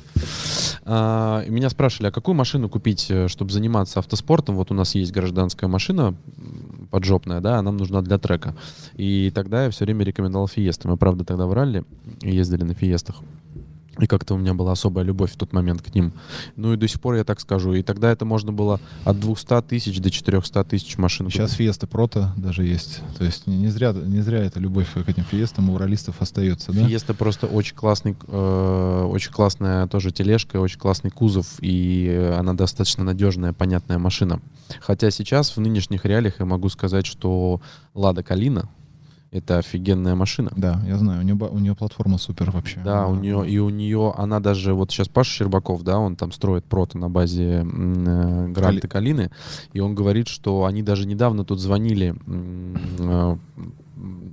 А, меня спрашивали, а какую машину купить, э, чтобы заниматься автоспортом? Вот у нас есть гражданская машина поджопная, да, нам нужна для трека. И тогда я все время рекомендовал Фиесты. Мы, правда, тогда в ралли ездили на Фиестах. И как-то у меня была особая любовь в тот момент к ним. Ну и до сих пор я так скажу. И тогда это можно было от 200 тысяч до 400 тысяч машин. Сейчас. Фиеста Прото даже есть. То есть не, не зря, не зря эта любовь к этим Фиестам у раллистов остается, да? Фиеста просто очень классный, э, очень классная тоже тележка, очень классный кузов, и она достаточно надежная, понятная машина. Хотя сейчас в нынешних реалиях я могу сказать, что Лада Калина это офигенная машина. Да, я знаю, у нее, у нее платформа супер вообще. Да, у нее и у нее она даже вот сейчас Паша Щербаков, да, он там строит прото на базе э, Гранта Калины, и он говорит, что они даже недавно тут звонили э,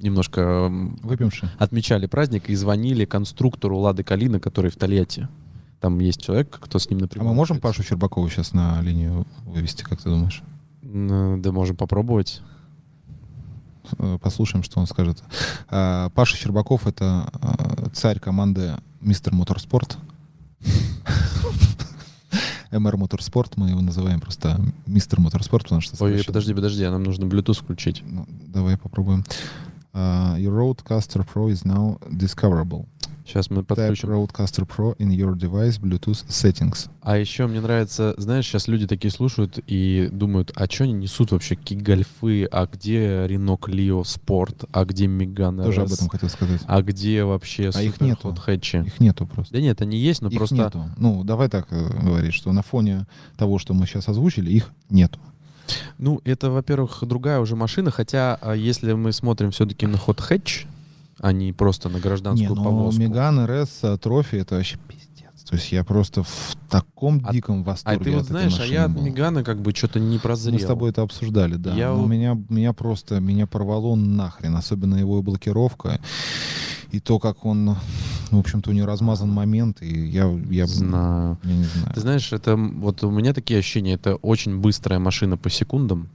немножко Выпьемши. отмечали праздник и звонили конструктору Лады Калина, который в Тольятти. Там есть человек, кто с ним А напрямую. мы можем. Пашу Щербакову сейчас на линию вывести, как ты думаешь? М, Да, можем попробовать. Э, Послушаем, что он скажет. А, Паша Щербаков — это а, царь команды Мистер Моторспорт. [LAUGHS] МР Моторспорт, мы его называем просто Мистер Моторспорт, потому что... Ой, подожди, подожди, а нам нужно Bluetooth включить. Ну, давай попробуем. Your Roadcaster Pro is now discoverable. Сейчас мы Type подключим. Roadcaster Pro in your device Bluetooth settings. А еще мне нравится, знаешь, сейчас люди такие слушают и думают, а что они несут вообще? Какие гольфы? А где Renault Clio Sport? А где Megane Тоже об RS? этом хотел сказать. А где вообще А их нету. хэтчи? Их нету просто. Да нет, они есть, но их просто... нету. Ну, давай так э, говорить, что на фоне того, что мы сейчас озвучили, их нету. Ну, это, во-первых, другая уже машина, хотя а, если мы смотрим все-таки на hot hatch, а не просто на Не, гражданскую но повозку. Меган РС Трофи это вообще пиздец. То есть я просто в таком А- диком А восторге ты вот знаешь, а я от. Мегана как бы что-то не прозрел. Мы с тобой это обсуждали, да. Я Но меня, меня просто, меня порвало нахрен. Особенно его блокировка. И то, как он, в общем-то, у него размазан момент. И я, я, Знаю. я не знаю. Ты знаешь, это вот у меня такие ощущения, это очень быстрая машина по секундам.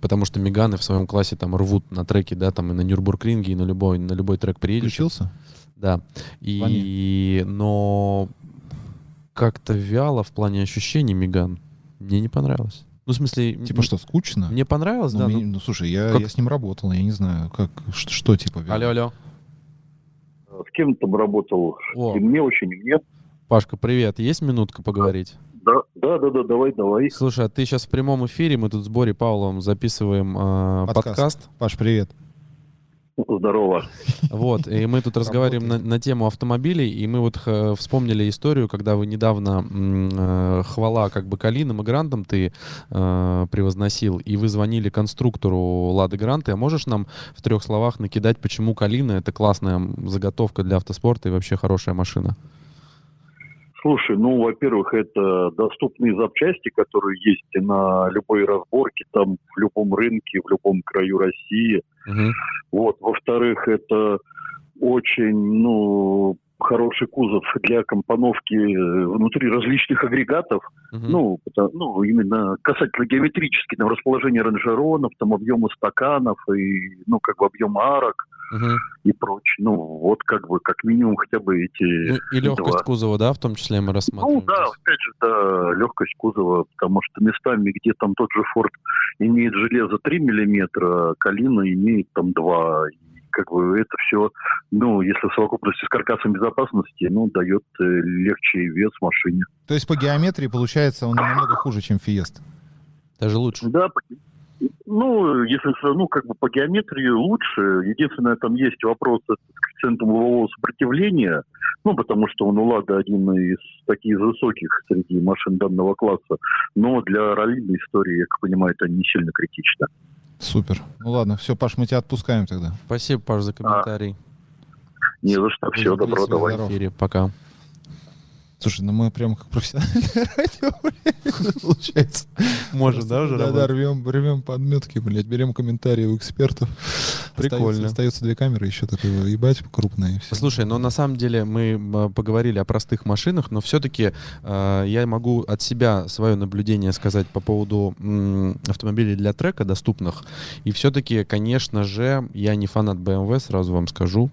Потому что Меганы в своем классе там рвут на треке, да, там и на Нюрбургринге, и на любой, на любой трек приедешь. Включился? Да. И, но как-то вяло в плане ощущений Меган. Мне не понравилось. Ну, в смысле, Типа что, скучно? мне понравилось, Ну, да. мне- ну- ну, слушай, я, как- я с ним работал, я не знаю, как, что, что типа... вяло? Алло, алло. С кем ты бы работал? О, И мне очень, мне. Пашка, привет. Есть минутка поговорить? Да, да, да, да, давай, давай. Слушай, а ты сейчас в прямом эфире, мы тут с Борей Павловым записываем э, Подкаст. подкаст. Паш, привет. Здорово. Вот, и мы тут разговариваем на, на тему автомобилей, и мы вот х- вспомнили историю, когда вы недавно м, э, хвала как бы Калинам и Грантам ты э, превозносил, и вы звонили конструктору Лады Гранты. А можешь нам в трех словах накидать, почему Калина это классная заготовка для автоспорта и вообще хорошая машина? Слушай, ну, во-первых, это доступные запчасти, которые есть на любой разборке, там, в любом рынке, в любом краю России. Мгм. Вот. Во-вторых, это очень, ну, хороший кузов для компоновки э, внутри различных агрегатов. Мгм. Ну, это, ну, именно касательно геометрически, там, расположения ранжеронов, там, объема стаканов и, ну, как бы объема арок Мгм. и прочее. Ну, вот как бы, как минимум, хотя бы эти... Ну, и легкость два. кузова, да, в том числе мы Ну рассматриваем. да, здесь? опять же, да, легкость кузова, потому что местами, где там тот же Форд имеет железо 3 миллиметра, Калина имеет там 2. Как бы это все, ну, если в совокупности с каркасом безопасности, ну, дает э, легче вес машине. То есть по геометрии получается он намного хуже, чем Фиеста. Даже лучше. Да, ну, если ну, как бы по геометрии лучше. Единственное, там есть вопрос с коэффициентом углового сопротивления, ну, потому что он у Лада один из таких высоких среди машин данного класса. Но для раллийной истории, я как понимаю, это не сильно критично. Супер. Ну ладно, все, Паш, мы тебя отпускаем тогда. Спасибо, Паш, за комментарий. Не за что. Все, Увидимся добро, в давай. эфире. Пока. Слушай, ну мы прям как профессиональное [LAUGHS] радио, получается. Может, да, уже Да, да, рвем, рвем подметки, блядь, берем комментарии у экспертов. Прикольно. Остается две камеры, еще такой ебать крупные. Слушай, но на самом деле мы м, поговорили о простых машинах, но все-таки я могу от себя свое наблюдение сказать по поводу автомобилей для трека доступных. И все-таки, конечно же, я не фанат BMW, сразу вам скажу.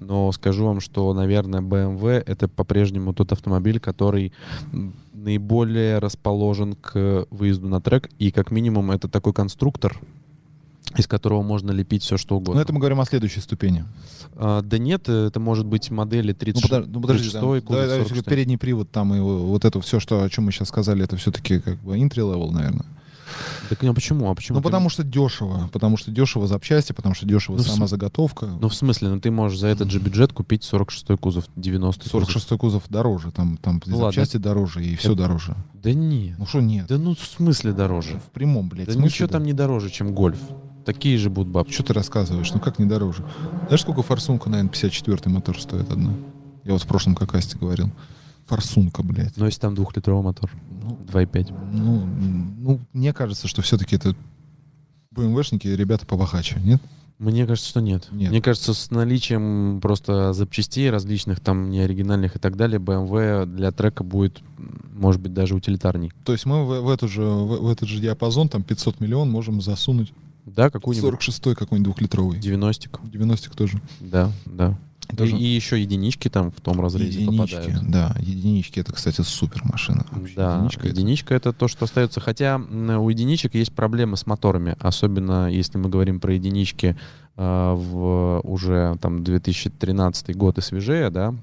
Но скажу вам, что, наверное, BMW это по-прежнему тот автомобиль, который наиболее расположен к выезду на трек. И как минимум это такой конструктор, из которого можно лепить все, что угодно. Ну это мы говорим о следующей ступени. А, да нет, это может быть модели Ну, 36, подож- ну, подожди, 36 да, да, да, 46. передний привод там и вот это все, что, о чем мы сейчас сказали, это все-таки как бы entry level, наверное. Так ну, почему? А почему? Ну, Ты- потому что дешево. Потому что дешево запчасти, потому что дешево Ну, сама см- заготовка. Ну, в смысле, ну ты можешь за этот же бюджет купить 46-й кузов, 90-й 46 кузов дороже, там, там Ну, ладно. запчасти дороже, и все Это- дороже. Да нет. Ну что нет? Да ну в смысле дороже? В прямом, блядь, Да смысле, ничего да. там не дороже, чем гольф. Такие же будут бабки. Что ты рассказываешь? Ну как не дороже? Знаешь, сколько форсунка, наверное, 54 мотор стоит одна? Я вот в прошлом какасте говорил. Форсунка, блядь. Но если там двухлитровый мотор, Ну, 2,5. ну, ну, мне кажется, что все-таки это БМВшники, ребята побогаче, нет? Мне кажется, что нет. Нет. Мне кажется, с наличием просто запчастей различных, там, неоригинальных и так далее, BMW для трека будет, может быть, даже утилитарней. То есть мы в, в эту же, в, в этот же диапазон, там 500 миллион, можем засунуть Да, какую-нибудь 46-й какой-нибудь двухлитровый. 90 90 тоже. Да, да. Даже И, и еще единички там в том разрезе единички, попадают. да, единички, это, кстати, супер машина. Вообще, Да, единичка единичка, это- это... то, что остается. Хотя у единичек есть проблемы с моторами, особенно если мы говорим про единички э, в уже там 2013 год и свежее, да,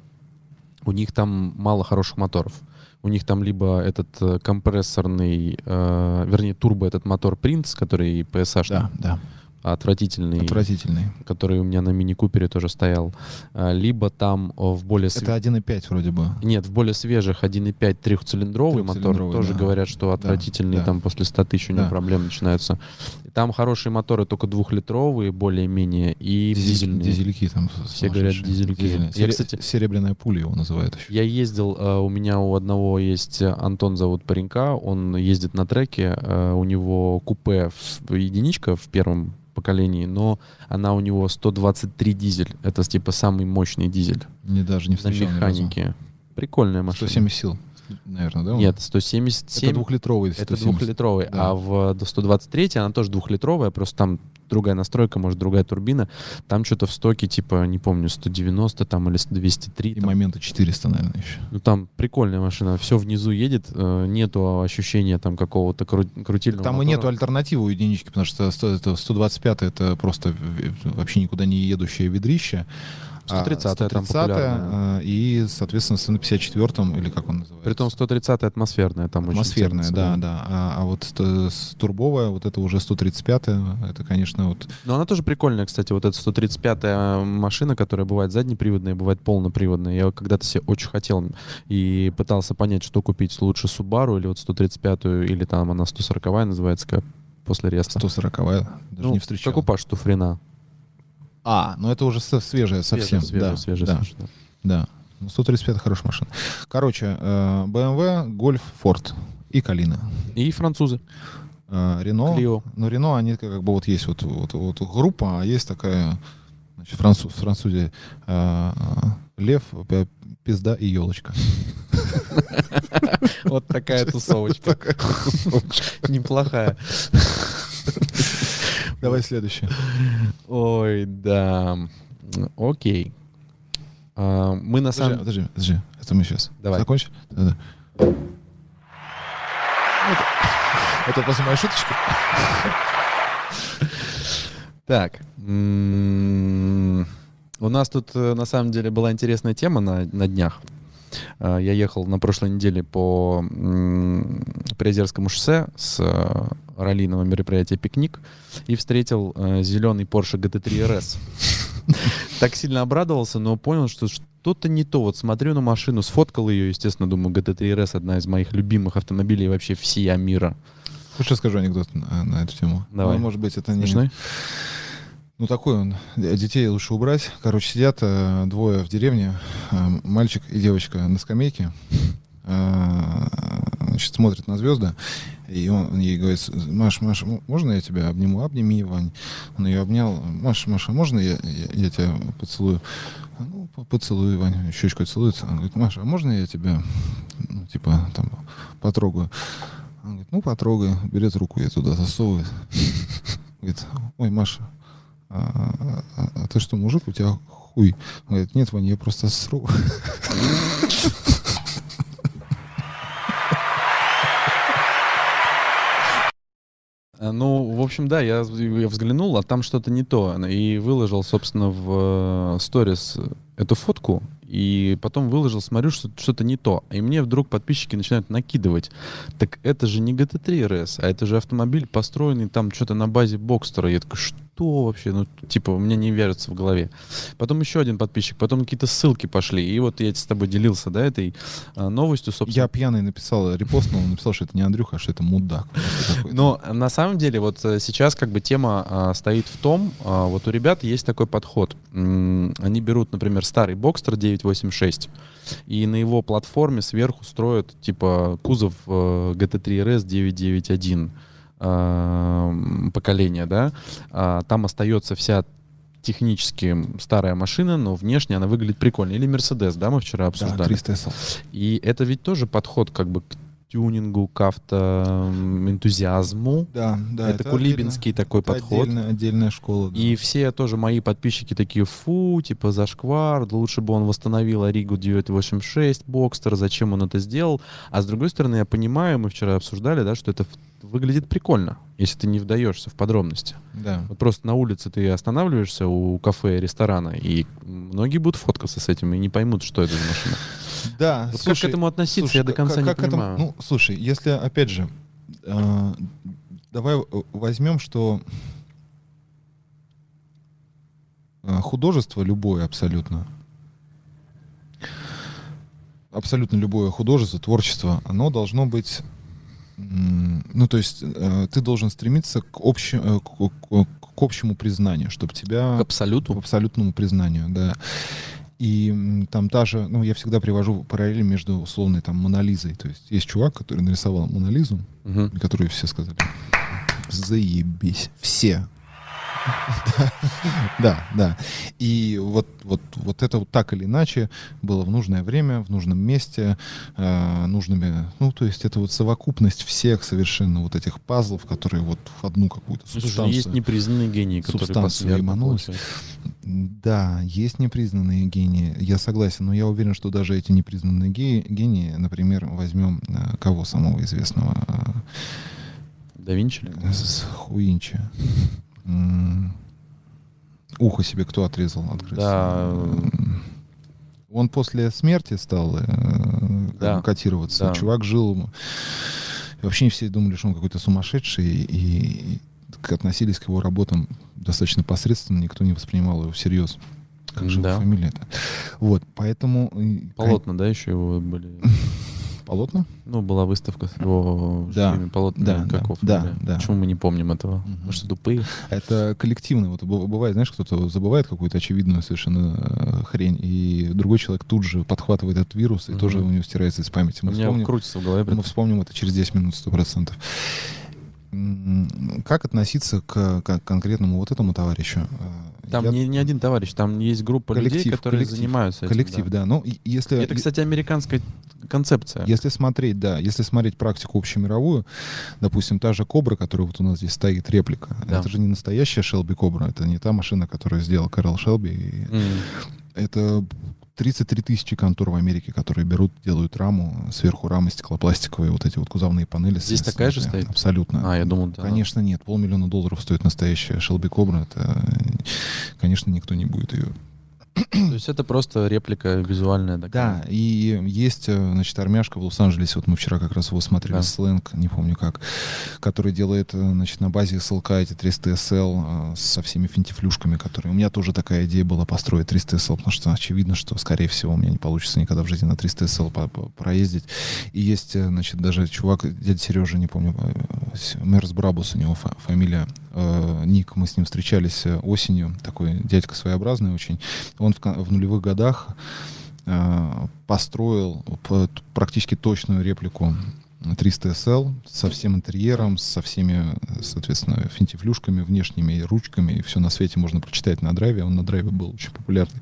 у них там мало хороших моторов. У них там либо этот э, компрессорный, э, вернее, турбо этот мотор Prince, который PSH, Да, да, отвратительный, отвратительный. который у меня на мини-купере тоже стоял, э, либо там э, в более св- Это 1.5 вроде бы. нет, в более свежих 1.5 трехцилиндровый мотор тоже да. говорят, что Да, отвратительные, да. там после 100 тысяч у него Да. проблемы начинаются. Там хорошие моторы только двухлитровые, более-менее, и Дизель- дизельные. Дизельки там. Все говорят, дизельки. Дизельные. Я, кстати- Серебряная пуля его называют еще. Я ездил, э, у меня у одного есть э, Антон зовут паренька, он ездит на треке, э, у него купе единичка в первом поколении, но она у него 123 дизель. Это типа самый мощный дизель Не даже не на встречал разу. механике. Прикольная машина. 170 сил, наверное, да? Нет, 177. Это двухлитровый Это 170. двухлитровый, Да. а в до 123 она тоже двухлитровая, просто там другая настройка, может, другая турбина. Там что-то в стоке, типа, не помню, 190 там или 203. И там. момента 400, наверное, еще. Ну, там прикольная машина, все внизу едет, э, нету ощущения там какого-то кру- крутильного Там и мотора. нету альтернативы у единички, потому что сто- это 125 это просто вообще никуда не едущее ведрище. А 130-я там 130-я, популярная. а, и, соответственно, на 54-м, или как он называется? Притом 130 атмосферная там очень Атмосферная, ценится, да, да. А, а вот с, с турбовая, вот это уже 135 это, конечно, вот... Но она тоже прикольная, кстати, вот эта 135-я машина, которая бывает заднеприводная, бывает полноприводная. Я когда-то себе очень хотел и пытался понять, что купить лучше Subaru или вот 135-ю, или там она 140-я называется, как после реста. 140 даже Ну, не встречал. Как у Паши Туфрина. А, ну это уже со- свежая совсем. Свежая, да, свежая, да, свежая. да. Ну, 135 хорошая машина. Короче, BMW, Golf, Ford и Калина. И французы. Э, Рено. Клио. Ну, Рено, они как бы вот есть вот, вот, вот группа, а есть такая, значит, француз, французе э, лев, пизда и елочка. [LAUGHS] Вот такая [LAUGHS] тусовочка. [LAUGHS] Неплохая. Давай следующий. Ой, да. Окей. А, Мы на самом подожди, подожди. Это мы сейчас. Давай. Закончим? Да-да. Это, это после моей шуточки? Так. У нас тут э, на самом деле была интересная тема на, на днях. А, Я ехал на прошлой неделе по Приозерскому шоссе с э, раллийного мероприятия «Пикник» и встретил э, зеленый Porsche GT3 RS. [LAUGHS] Так сильно обрадовался, но понял, что что-то не то. Вот смотрю на машину, сфоткал ее, естественно, думаю, GT3 RS одна из моих любимых автомобилей вообще всея мира. Хочешь, я скажу анекдот на, на эту тему? Давай. Ну, может быть, это не... Смешной? Ну, такой он. Детей лучше убрать. Короче, сидят э, двое в деревне, э, мальчик и девочка на скамейке. Э, Значит, смотрят на звезды. И он ей говорит, Маш, Маша, м- можно я тебя обниму? Обними, Вань. Он ее обнял. Маша, Маша, можно я, я, я тебя поцелую? «А, Ну, по- поцелуй, Ваня. Щечкой целуется. Он говорит, Маша, а можно я тебя, ну, типа, там, потрогаю? Он говорит, ну, потрогай. Берет руку, я туда засовывает. [LAUGHS] Говорит, ой, Маша, а, а- а ты что, мужик, у тебя хуй? Он говорит, нет, Ваня, я просто сру. А, Ну, в общем, да, я, я взглянул, а там что-то не то. И выложил, собственно, в э, сторис эту фотку. И потом выложил, смотрю, что что-то не то. И мне вдруг подписчики начинают накидывать. Так это же не GT3 RS, а это же автомобиль, построенный там что-то на базе Бокстера. Я такой, что вообще? Ну, типа, у меня не вяжется в голове. Потом еще один подписчик, потом какие-то ссылки пошли. И вот я с тобой делился, да, этой а, новостью, собственно. Я пьяный написал, репостнул, написал, что это не Андрюха, а что это мудак. Но на самом деле вот э, сейчас как бы тема а, стоит в том, а, вот у ребят есть такой подход. Они берут, например, старый Бокстер 986 и на его платформе сверху строят типа кузов э, GT3 RS 991 а, м, поколения, да. А, Там остается вся технически старая машина, но внешне она выглядит прикольно. Или Мерседес, да, мы вчера Да, обсуждали. 300 SL. И это ведь тоже подход как бы к тюнингу, к автоэнтузиазму. Да, да. это, кулибинский такой отдельно- подход. Отдельная, отдельная школа. да. И все тоже мои подписчики такие, фу, типа зашквар, лучше бы он восстановил Оригу 986 Бокстер, зачем он это сделал. А с другой стороны, я понимаю, мы вчера обсуждали, да, что это выглядит прикольно, если ты не вдаешься в подробности. Да. Вот просто на улице ты останавливаешься у кафе, ресторана, и многие будут фоткаться с этим и не поймут, что это за машина. [LAUGHS] Да, Вот как к этому относиться, слушай, я до конца как- не как этому- понимаю. ну, слушай, если, опять же, э, давай возьмем, что э, художество любое абсолютно, абсолютно любое художество, творчество, оно должно быть, ну, то есть э, ты должен стремиться к, общи- э, к, к- к общему признанию, чтобы тебя... К абсолюту. К абсолютному признанию, да. И там та же, ну, я всегда привожу параллели между условной там Монолизой. То есть есть чувак, который нарисовал Монолизу, Мгм. который все сказали, заебись, все. [LAUGHS] Да, да. И вот, вот, вот это вот так или иначе было в нужное время, в нужном месте, э, нужными, ну, то есть это вот совокупность всех совершенно вот этих пазлов, которые вот в одну какую-то Слушай, субстанцию. есть непризнанные гении, которые субстанцию. Да, есть непризнанные гении, я согласен, но я уверен, что даже эти непризнанные ге- гении, например, возьмем э, кого самого известного, Да Винчи? Хуинчи. Ухо себе кто отрезал от крысы? Да. Он после смерти стал э, Да. котироваться. Да. Чувак жил... Вообще все думали, что он какой-то сумасшедший, и относились к его работам достаточно посредственно, никто не воспринимал его всерьез. Как же Да. фамилия-то? Вот, поэтому... э, Полотна, да, еще его были. [LAUGHS] Полотна? Ну, была выставка с его Да, полотнами. да, как да, да, да. Почему мы не помним этого? Мгм. Мы что, тупые? Это коллективно. Вот бывает, знаешь, кто-то забывает какую-то очевидную совершенно э, хрень, и другой человек тут же подхватывает этот вирус, и Мгм. тоже у него стирается из памяти. У Мы меня вспомним, крутится в голове. мы вспомним это через 10 минут, 100%. Как относиться к, к конкретному вот этому товарищу? Э, Там я- не, не один товарищ, там есть группа людей, Коллектив, которые коллектив, занимаются этим. Коллектив, да. Ну, и- если, Это, кстати, американская концепция. Если смотреть, да, если смотреть практику общемировую, допустим, та же Кобра, которая вот у нас здесь стоит, реплика, Да. это же не настоящая Шелби Кобра, это не та машина, которую сделал Карл Шелби. и М. Это 33 тысячи контор в Америке, которые берут, делают раму, сверху рамы стеклопластиковые, вот эти вот кузовные панели. Здесь с- такая с- же стоит? Абсолютно. А, я думал, да. Конечно, нет. Полмиллиона долларов стоит настоящая Шелби Кобра. Это, конечно, никто не будет ее То есть это просто реплика визуальная такая. Да, и есть, э, значит, армяшка в Лос-Анджелесе, вот мы вчера как раз его смотрели, Да. сленг, не помню как, который делает, э, значит, на базе SLK эти 300 SL э, со всеми финтифлюшками, которые... У меня тоже такая идея была построить 300 SL, потому что очевидно, что, скорее всего, у меня не получится никогда в жизни на 300 SL проездить. И есть, значит, даже чувак, дядя Сережа, не помню, Мерс Брабус у него фа- фамилия, э, ник, мы с ним встречались осенью, такой дядька своеобразный очень. Он в, в нулевых годах э, построил практически точную реплику 300 SL со всем интерьером, со всеми, соответственно, финтифлюшками внешними, ручками, и все на свете можно прочитать на драйве. Он на драйве был очень популярный.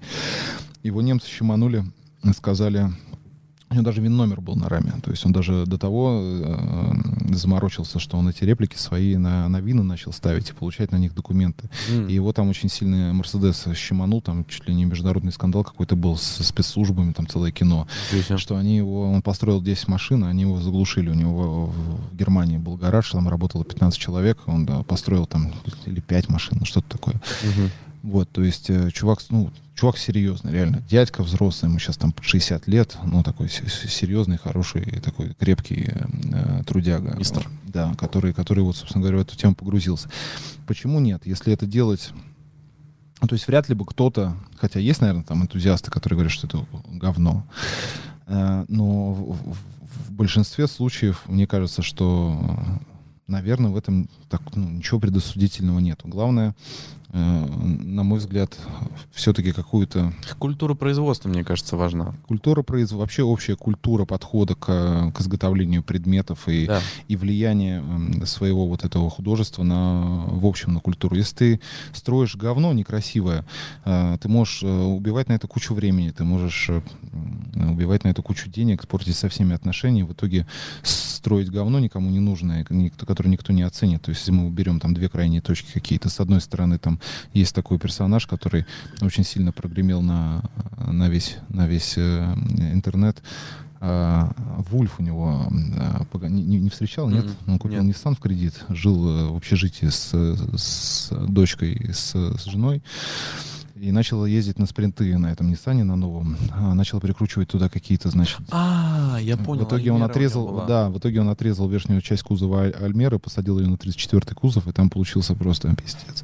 Его немцы щеманули, сказали, у него даже вин-номер был на раме. То есть он даже до того э, заморочился, что он эти реплики свои на, на вина начал ставить и получать на них документы. М. И его там очень сильно Мерседес щеманул, там чуть ли не международный скандал какой-то был со спецслужбами, там целое кино. Себе. Что они его, он построил 10 машин, они его заглушили. У него в, в Германии был гараж, там работало 15 человек, он да, построил там или 5 машин, ну, что-то такое. Мгм. Вот, то есть э, чувак, ну, чувак серьезный, реально. Дядька взрослый, ему сейчас там под 60 лет, ну, такой серьезный, хороший, такой крепкий э, э, трудяга. Мистер. Да, который, который вот, собственно говоря, в эту тему погрузился. Почему нет? Если это делать... Ну, то есть вряд ли бы кто-то, хотя есть, наверное, там энтузиасты, которые говорят, что это говно, э, но в, в- в большинстве случаев мне кажется, что, наверное, в этом так, ну, ничего предосудительного нету. Главное, э, на мой взгляд, все-таки какую-то Культура производства, мне кажется, важна. культура производства, вообще общая культура подхода к, к изготовлению предметов и, Да. и влияние м, своего вот этого художества на, в общем, на культуру. Если ты строишь говно некрасивое, э, ты можешь э, убивать на это кучу времени, ты можешь э, убивать на это кучу денег, портить со всеми отношения, в итоге строить говно никому не нужное, никто, которое никто не оценит. То есть если мы уберем там две крайние точки какие-то, с одной стороны там есть такой персонаж, который очень сильно прогремел на, на весь, на весь э, интернет, а, Вульф у него а, не, не- встречал, нет? Мгм. Он купил Нет. Nissan в кредит, жил э, в общежитии с, с дочкой, с, с женой. И начал ездить на спринты на этом Ниссане, на новом. А, начал прикручивать туда какие-то, значит... А, я понял. в итоге он Альмера него отрезал, да, в итоге он отрезал верхнюю часть кузова Аль- Альмеры, посадил ее на 34-й кузов, и там получился просто пиздец.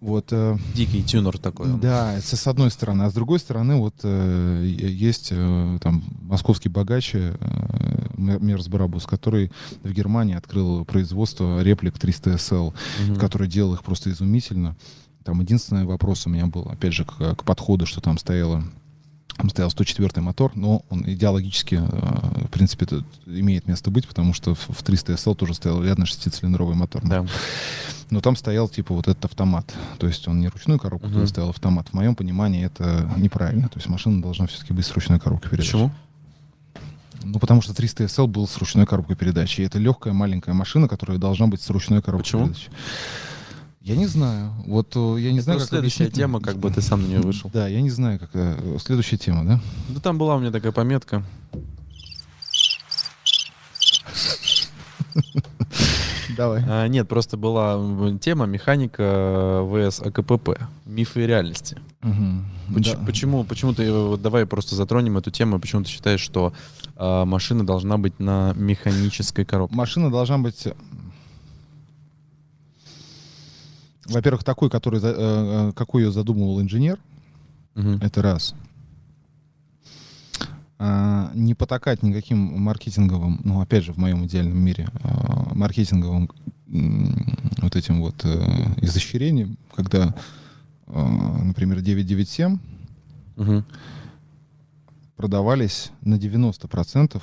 Вот, э, Дикий тюнер такой. да, это с одной стороны. А с другой стороны, вот э, есть э, там московский богач Мер- Мерс Барабус, который в Германии открыл производство реплик 300 SL, Мгм. который делал их просто изумительно. Там единственный вопрос у меня был, опять же, к, к подходу, что там стояло там стоял 104 мотор, но он идеологически, э, в принципе, это имеет место быть, потому что в в 300 SL тоже стоял рядом шестицилиндровый мотор. Да. Но там стоял типа вот этот автомат. То есть он не ручную коробку, Мгм. туда стоял автомат. В моем понимании это неправильно. То есть машина должна все-таки быть с ручной коробкой передач. Почему? Ну, потому что 300 SL был с ручной коробкой передач. И это легкая маленькая машина, которая должна быть с ручной коробкой Почему? передач. Я не знаю. Вот э, я не Это знаю, как следующая объяснить. тема, как бы ты сам на нее вышел. Да, я не знаю, как... э, Следующая тема, да? Ну там была у меня такая пометка. Давай. А, нет, просто была м, тема механика э, ВС АКПП. Мифы и реальности. Поч- Да. Почему, почему ты, э, вот давай просто затронем эту тему, почему ты считаешь, что а, машина должна быть на механической коробке? Машина должна быть, э, во-первых, такой, который, э, э, какой ее задумывал инженер, Мгм. это раз. а, не потакать никаким маркетинговым, ну, опять же, в моем идеальном мире, а, маркетинговым вот этим вот э, изощрением, когда, а, например, 997 Мгм. продавались на 90%,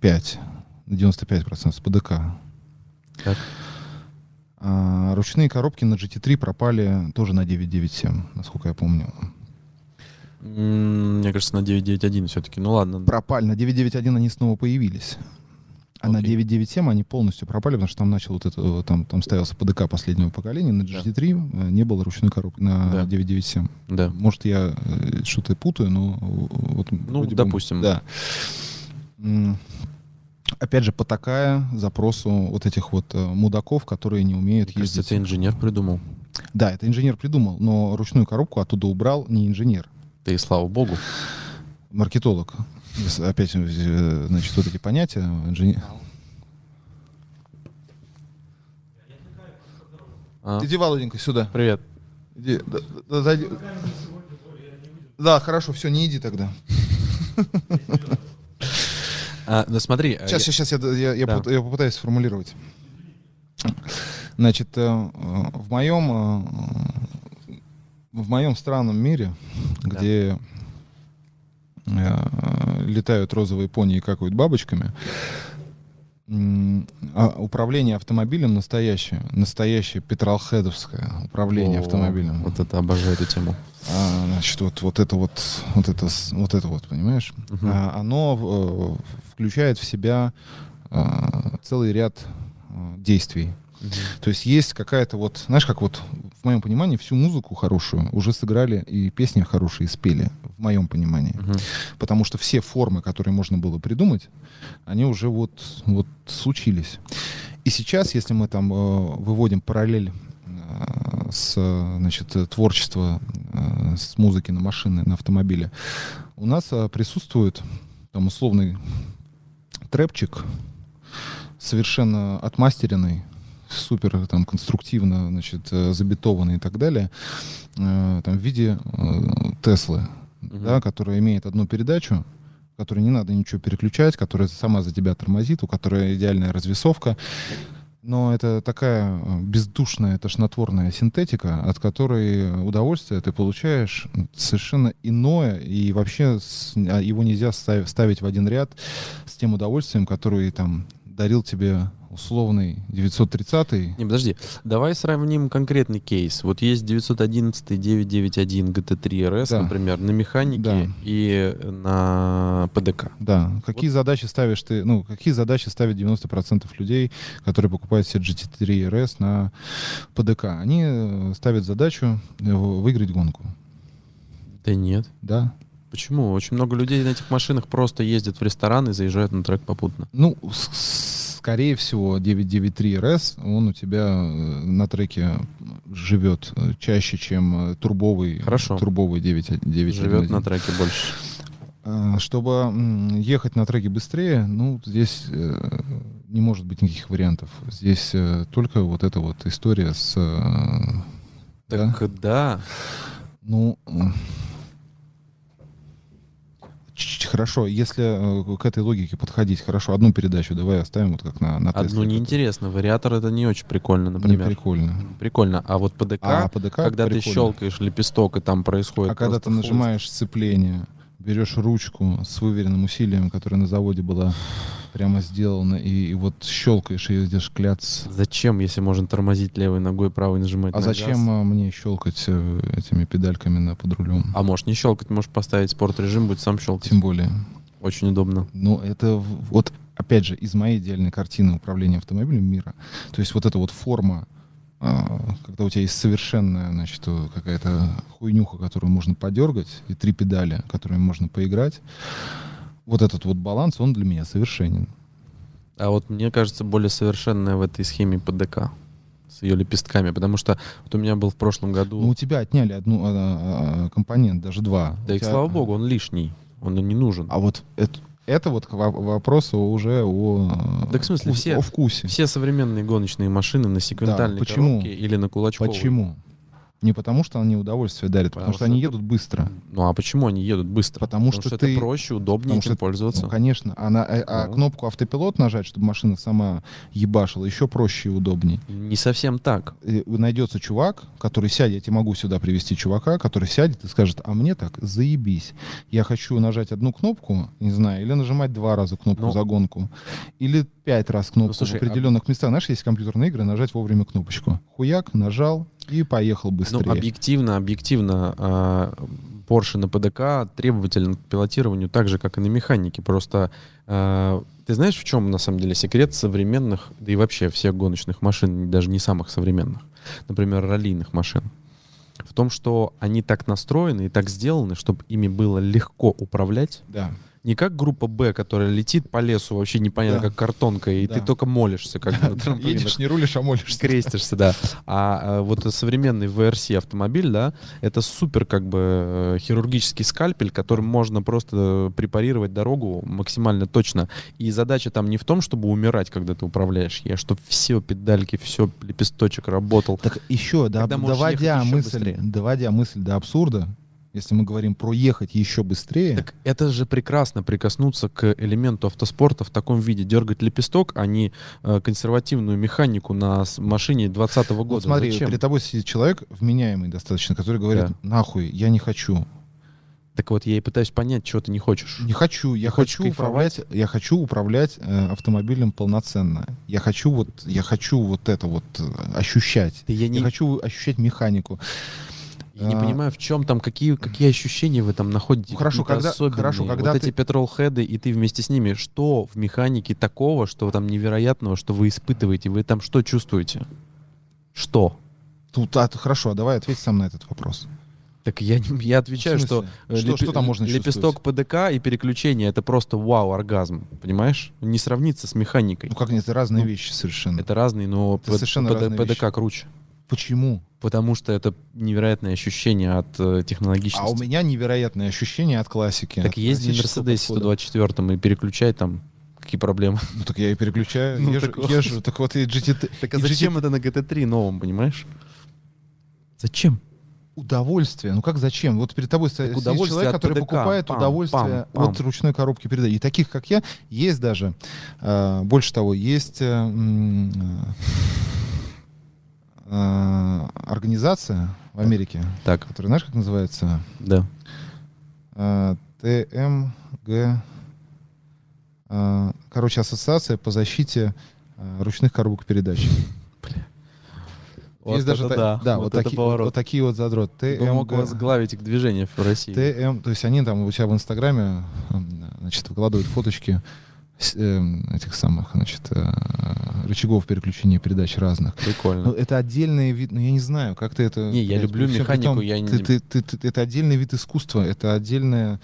5, на 95% с ПДК. Так. А ручные коробки на GT3 пропали тоже на 997, насколько я помню. Мне кажется, на 991 все-таки. Ну ладно. Пропали. На 991 они снова появились. А на Окей. 997 они полностью пропали, потому что там начал вот это, э, там, там ставился ПДК последнего поколения, на Да. GT3 э, не было ручной коробки на Да. 997. Да. Может, я э, что-то путаю, но вот Ну, вроде бы- допустим. да. Опять же, потакая запросу вот этих вот э, мудаков, которые не умеют Мне кажется, ездить. это инженер придумал. Да, это инженер придумал, но ручную коробку оттуда убрал не инженер, Да и слава богу. маркетолог. Опять, э, значит, вот эти понятия. инженер- А, Иди, Володенька, сюда. Привет. Иди, да, да, зайди. Да, хорошо, все, не иди тогда. [LAUGHS] А, ну смотри. а Сейчас, я- сейчас, я, я, я Да. я попытаюсь сформулировать. Значит, э, э, в моем э, в моем странном мире, Да. где э, летают розовые пони и какают бабочками, управление автомобилем настоящее, настоящее петролхедовское управление О, автомобилем. Вот это обожаю эту тему. А, значит, вот, вот это вот, вот это, вот это вот, понимаешь? Мгм. А, оно э, включает в себя а, целый ряд а, действий. То есть есть какая-то вот, знаешь, как вот в моем понимании всю музыку хорошую уже сыграли и песни хорошие спели, в моем понимании. Потому что все формы, которые можно было придумать, они уже вот, вот случились. И сейчас, если мы там э, выводим параллель э, с значит, творчества э, с музыки на машины, на автомобиле, у нас э, присутствует там условный трэпчик, совершенно отмастеренный, супер там конструктивно значит, э, забитованный и так далее, э, там, в виде э, Теслы, Мгм. да, которая имеет одну передачу, которой не надо ничего переключать, которая сама за тебя тормозит, у которой идеальная развесовка. Но это такая бездушная, тошнотворная синтетика, от которой удовольствие ты получаешь совершенно иное, и вообще а его нельзя ставить в один ряд с тем удовольствием, который там дарил тебе условный 930 Не, подожди. Давай сравним конкретный кейс. Вот есть 911 991 GT3 RS, Да. например, на механике Да. и на ПДК. Да. Какие задачи ставишь ты, ну, какие задачи ставят 90% людей, которые покупают себе GT3 RS на ПДК? Они э, ставят задачу э, выиграть гонку. Да нет. Да. Почему? Очень много людей на этих машинах просто ездят в ресторан и заезжают на трек попутно. Ну, с- скорее всего, 993 RS, он у тебя э, на треке живет э, чаще, чем э, турбовый, Хорошо. турбовый 991. Живет на треке больше. Чтобы ехать на треке быстрее, ну, здесь не может быть никаких вариантов. Здесь только вот эта вот история с... э, да? Так да. Ну, хорошо, если э, к этой логике подходить, хорошо, одну передачу давай оставим вот как на, на Одну Тесле. неинтересно. Вариатор это не очень прикольно, Не например. прикольно. Прикольно. А вот ПДК, А ПДК когда ты прикольно. щелкаешь лепесток, и там происходит А когда ты хлыст. нажимаешь сцепление, берешь ручку с выверенным усилием, которое на заводе была прямо сделана, и, и вот щелкаешь и идешь кляц. Зачем, если можно тормозить левой ногой, правой нажимать А на зачем газ? а, мне щелкать э, этими педальками на под рулем? А можешь не щелкать, можешь поставить спорт-режим, будет сам щелкать. Тем более. Очень удобно. Ну, это вот, опять же, из моей идеальной картины управления автомобилем мира. То есть вот эта вот форма, а, когда у тебя есть совершенная, значит, какая-то хуйнюха, которую можно подергать, и три педали, которыми можно поиграть, вот этот вот баланс, он для меня совершенен. А вот мне кажется, более совершенная в этой схеме ПДК с ее лепестками, потому что вот у меня был в прошлом году, Ну, у тебя отняли одну а, а, а, компонент, даже два. да У и тебя- слава богу, он лишний, он не нужен. А вот это, это вот во- вопрос уже о, Так в смысле, о- все- о вкусе. Все современные гоночные машины на секвентальной почему? коробке или на кулачковой. Почему? Не потому, что они удовольствие дарят, потому, Потому что они что едут быстро. Ну а почему они едут быстро? Потому что это ты- проще, удобнее потому этим что- пользоваться. Ну, конечно. А, на- а- а Ну. кнопку автопилот нажать, чтобы машина сама ебашила, еще проще и удобнее. Не совсем так. И найдется чувак, который сядет, я тебе могу сюда привести чувака, который сядет и скажет, а мне так, заебись. Я хочу нажать одну кнопку, не знаю, или нажимать два раза кнопку Ну. загонку, или пять раз кнопку слушай, в определенных местах. Знаешь, есть компьютерные игры, нажать вовремя кнопочку. Хуяк, нажал и поехал Ну, быстрее. объективно, объективно, а, Porsche на ПДК требователен к пилотированию так же, как и на механике. Просто а, ты знаешь, в чем на самом деле секрет современных, да и вообще всех гоночных машин, даже не самых современных, например, раллийных машин? В том, что они так настроены и так сделаны, чтобы ими было легко управлять, Да. Не как группа Б, которая летит по лесу вообще непонятно, Да. как картонка, и Да. ты только молишься, как на трамплинах. Едешь, не рулишь, а молишься. крестишься, да. А, э, вот современный VRC автомобиль, да, это супер как бы э, хирургический скальпель, которым можно просто препарировать дорогу максимально точно. И задача там не в том, чтобы умирать, когда ты управляешь, а чтобы все педальки, все лепесточек работал. Так еще, да, доводя мысль, доводя мысль до абсурда, если мы говорим про ехать еще быстрее, Так это же прекрасно прикоснуться к элементу автоспорта в таком виде. Дергать лепесток, а не э, консервативную механику на машине 2020 года. вот смотри, Зачем? перед тобой сидит человек вменяемый достаточно, который говорит, Да. нахуй, я не хочу. Так вот, я и пытаюсь понять, чего ты не хочешь. Не хочу, я Ты хочу управлять, я хочу управлять э, автомобилем полноценно. Я хочу вот, я хочу вот это вот э, ощущать. Ты- я не, Я хочу ощущать механику. Я не А, понимаю, в чем там, какие, какие ощущения вы там находите. Ну, хорошо, когда- особенные. хорошо, когда вот ты- эти петрол-хеды, и ты вместе с ними, что в механике такого, что там невероятного, что вы испытываете? Вы там что чувствуете? Что? Тут, а, хорошо, давай ответь сам на этот вопрос. Так я, не- я отвечаю, что, э, Что- лепе- что там можно лепесток ПДК и переключение это просто вау, оргазм. Понимаешь? Не сравнится с механикой. Ну как нет, это разные Ну, вещи совершенно. Это разные, но Это П- совершенно ПД- разные ПДК вещи. круче. Почему? Потому что это невероятное ощущение от э, технологичности. А у меня невероятное ощущение от классики. Так от езди на Мерседесе подхода. 124 и переключай там. Какие проблемы? Ну так я и переключаю. [LAUGHS] Ну, езжу, так вот. езжу. Так вот и GT... Так а зачем GT это на GT3 новом, понимаешь? Зачем? Удовольствие. Ну как зачем? Вот перед тобой стоит человек, от который ПДК. покупает Пам, удовольствие пам, от пам. ручной коробки передач. И таких, как я, есть даже. э, больше того, есть э, м, э, организация в Америке, Так, которая, знаешь, как называется? да. Э, ТМГ. э, Короче, ассоциация по защите э, ручных коробок передач. Вот Есть даже та- да, вот, вот таки- поворот. вот такие вот задроты. Ты мог ТМГ. возглавить их движение в России. ТМ, то есть они там у себя в Инстаграме, значит, выкладывают фоточки этих самых, значит, э, рычагов переключения передач разных. Ну, Прикольно. это отдельный вид, ну я не знаю, как ты это... Не, я люблю механику, том, я ты- не- ты- ты- ты- это отдельный вид искусства, это отдельное...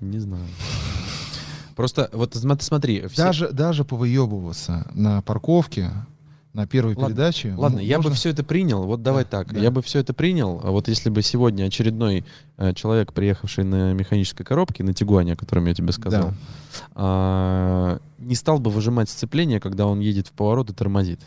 Не знаю. Просто вот см- смотри, все- Даже, даже повыебываться на парковке, на первой Ладно, передаче... Ладно, м- я бы можно- все это принял. Вот давай Да, так. да. Я бы все это принял. А вот если бы сегодня очередной э, человек, приехавший на механической коробке, на Тигуане, о котором я тебе сказал, Да. а, не стал бы выжимать сцепление, когда он едет в поворот и тормозит.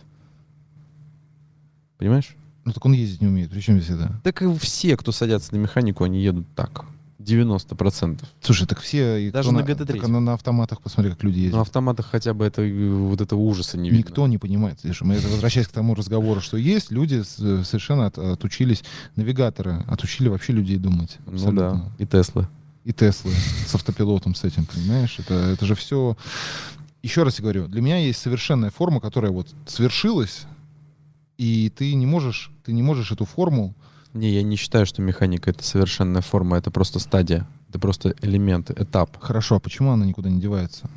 Понимаешь? Ну так он ездить не умеет, причем здесь это? Так и все, кто садятся на механику, они едут так. 90%. Слушай, так все... Даже на GT3. так на, на автоматах посмотри, как люди ездят. На автоматах хотя бы это, э, вот этого ужаса не видно. Никто не понимает. Слушай, мы возвращаясь к тому разговору, что есть люди э, совершенно от- отучились, навигаторы отучили вообще людей думать. Ну Абсолютно. да, и Теслы. И Теслы с автопилотом с этим, понимаешь? Это, это же все... Еще раз я говорю, для меня есть совершенная форма, которая вот свершилась, и ты не можешь, ты не можешь эту форму Не, я не считаю, что механика это совершенная форма, это просто стадия. Это просто элемент, этап. Хорошо, а почему она никуда не девается?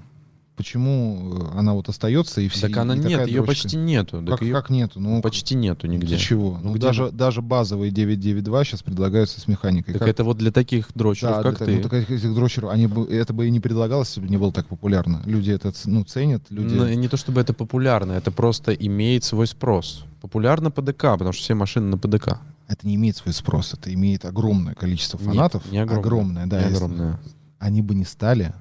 Почему э, она вот остается и все? так она нет, ее дрочка? почти нету. Так Как, её как нету? Ну, почти нету нигде. Для чего? Ну, Ну, даже, даже базовые 992 сейчас предлагаются с механикой. Так Как- это вот для таких дрочеров, да, как для- ты. ну, так этих дрочеров, они бы, это бы и не предлагалось, если бы не было так популярно. Люди это ну, ценят, люди... Ну, не то чтобы это популярно, это просто имеет свой спрос. Популярно ПДК, потому что все машины на ПДК. Это не имеет свой спрос, это имеет огромное количество Нет, фанатов. не огромное. да. Не огромное. Они бы не стали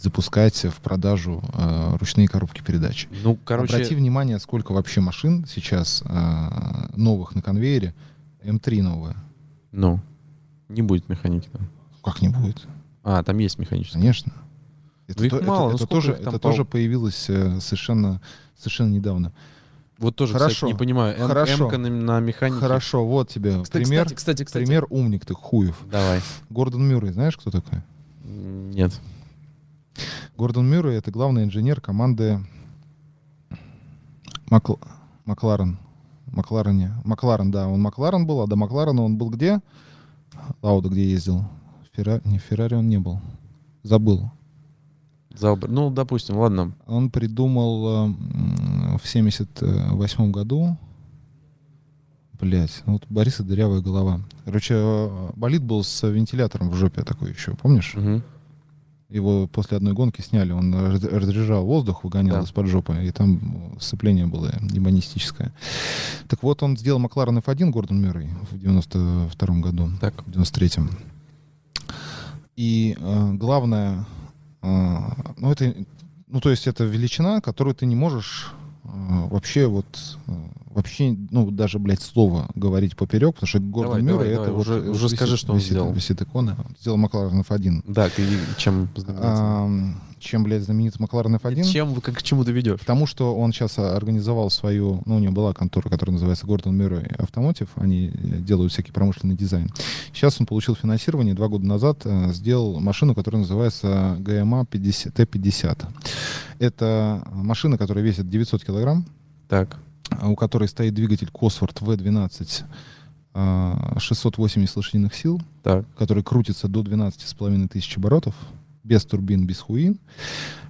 запускать в продажу э, ручные коробки передач. Ну, короче, Обрати внимание, сколько вообще машин сейчас э, новых на конвейере М3 новая. Ну, не будет механики там. Как не будет? А, там есть механическая. Конечно. Ну, их то- мало, ну, это, сколько тоже, это пол- тоже появилось э, совершенно, совершенно недавно. Вот тоже, Хорошо. кстати, не понимаю. М- Хорошо. М-ка на, на механике. Хорошо, вот тебе Кстати, пример. кстати, кстати, кстати. Пример умник ты, хуев. Давай. Гордон Мюррей, знаешь, кто такой? Нет. Гордон Мюррей — это главный инженер команды Макл... Макларен. Макларене. Макларен, да, он Макларен был, а до Макларена он был где? Лауда где ездил? Ферра... Не, Феррари он не был. Забыл. Зауб- Ну, допустим, ладно. Он придумал э, в 78 году Блять, ну вот Бориса дырявая голова. Короче, э, болид был с вентилятором в жопе такой еще, помнишь? Мгм. Его после одной гонки сняли, он раз- разряжал воздух, выгонял Да. из-под жопы, и там э, сцепление было демонистическое. Так вот, он сделал Макларен F1 Гордон Мюррей в 92 году, Так. в 93-м. И э, главное, ну это, ну то есть это величина, которую ты не можешь э, вообще вот э, вообще, ну даже, блядь, слово говорить поперек, потому что Гордон Мюррей это давай, вот уже- уже висит- скажи, что он висит- сделал. Висит икона. Он сделал Макларен F1. Да, и чем знаменитый? Ам, чем, блядь, знаменит Макларен F1? Чем вы, как к чему ты ведешь? Потому что он сейчас организовал свою, ну, у него была контора, которая называется Гордон Мюррей Автомотив, они э, делают всякий промышленный дизайн. Сейчас он получил финансирование, два года назад э, сделал машину, которая называется GMA 50, T50. Это машина, которая весит 900 килограмм, Так. У которой стоит двигатель Cosworth V12 а, 680 лошадиных сил, Так. который крутится до 12,5 тысяч оборотов, без турбин, без хуин,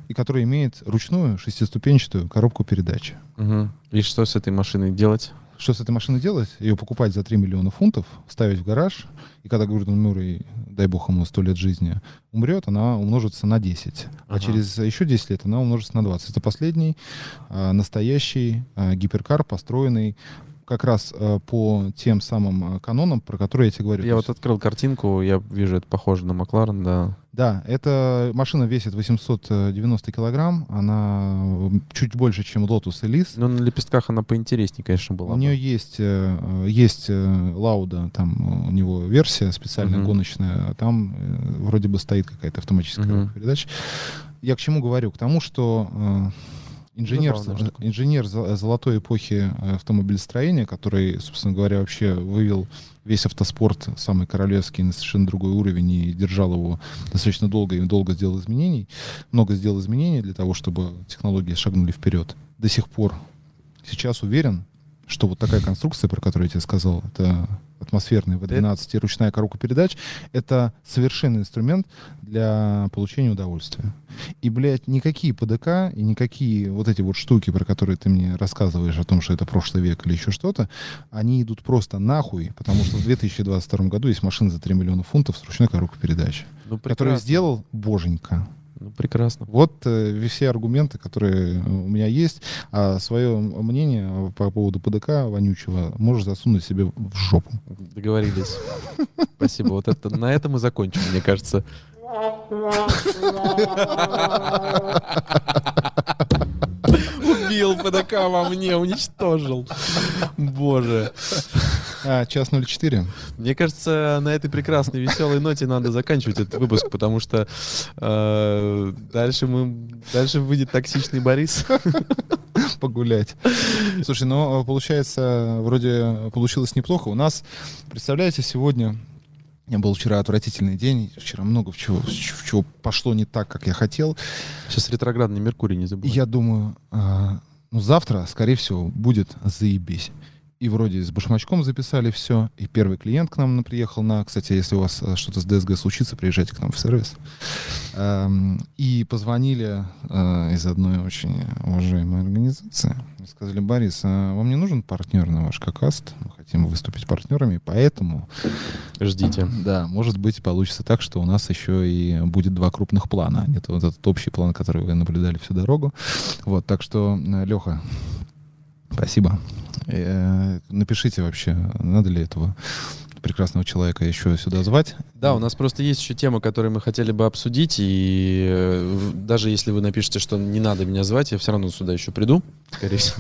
и который имеет ручную шестиступенчатую коробку передач. Мгм. И что с этой машиной делать? Что с этой машиной делать? Ее покупать за 3 миллиона фунтов, ставить в гараж, и когда Гордон Мюррей, дай бог ему 100 лет жизни, умрет, она умножится на 10. А Ага. через еще 10 лет она умножится на 20. Это последний а, настоящий а, гиперкар, построенный как раз а, по тем самым а, канонам, про которые я тебе говорю. Я То вот есть- открыл картинку, я вижу, это похоже на Макларен, да. Да, эта машина весит 890 килограмм, она чуть больше, чем Lotus Elise. Но на лепестках она поинтереснее, конечно, была. У нее есть, э, э, есть э, Лауда, там э, у него версия специальная Мгм. гоночная, а там э, вроде бы стоит какая-то автоматическая Мгм. коробка передач. Я к чему говорю? К тому, что э, инженер, штука. инженер зо- золотой эпохи э, автомобилестроения, который, собственно говоря, вообще вывел весь автоспорт, самый королевский, на совершенно другой уровень и держал его достаточно долго и долго сделал изменений, много сделал изменений для того, чтобы технологии шагнули вперед. До сих пор сейчас уверен, что вот такая конструкция, про которую я тебе сказал, это атмосферный V12 и ручная коробка передач, это совершенный инструмент для получения удовольствия. И, блядь, никакие ПДК и никакие вот эти вот штуки, про которые ты мне рассказываешь о том, что это прошлый век или еще что-то, они идут просто нахуй, потому что в 2022 году есть машина за 3 миллиона фунтов с ручной коробкой передач, Ну, которую сделал боженька. Ну, прекрасно. Вот э, все аргументы, которые э, у меня есть. А свое мнение по поводу ПДК вонючего можешь засунуть себе в жопу. Договорились. Спасибо. Вот это на этом мы закончим, мне кажется. [LAUGHS] Убил ПДК во мне, уничтожил. Боже. А, час 04. Мне кажется, на этой прекрасной веселой ноте надо заканчивать этот выпуск, потому что э, дальше мы дальше выйдет токсичный Борис. [LAUGHS] Погулять. Слушай, ну, получается, вроде получилось неплохо. У нас, представляете, сегодня... У меня был вчера отвратительный день. Вчера много в чего, в чего пошло не так, как я хотел. Сейчас ретроградный Меркурий не И забывай. я думаю, а, ну, завтра, скорее всего, будет заебись. И вроде с башмачком записали все. И первый клиент к нам приехал на... Кстати, если у вас э, что-то с ДСГ случится, приезжайте к нам в сервис. И позвонили э, из одной очень уважаемой организации. И Сказали, Борис, а вам не нужен партнер на ваш какаст? Мы хотим выступить партнерами, поэтому Ждите. да, может быть, получится так, что у нас еще и будет два крупных плана. а Не то вот этот общий план, который вы наблюдали всю дорогу. Вот, так что, Леха, спасибо. Э, Напишите вообще, надо ли этого прекрасного человека еще сюда звать. Да, у нас просто есть еще тема, которую мы хотели бы обсудить, и э, даже если вы напишете, что не надо меня звать, я все равно сюда еще приду, скорее всего.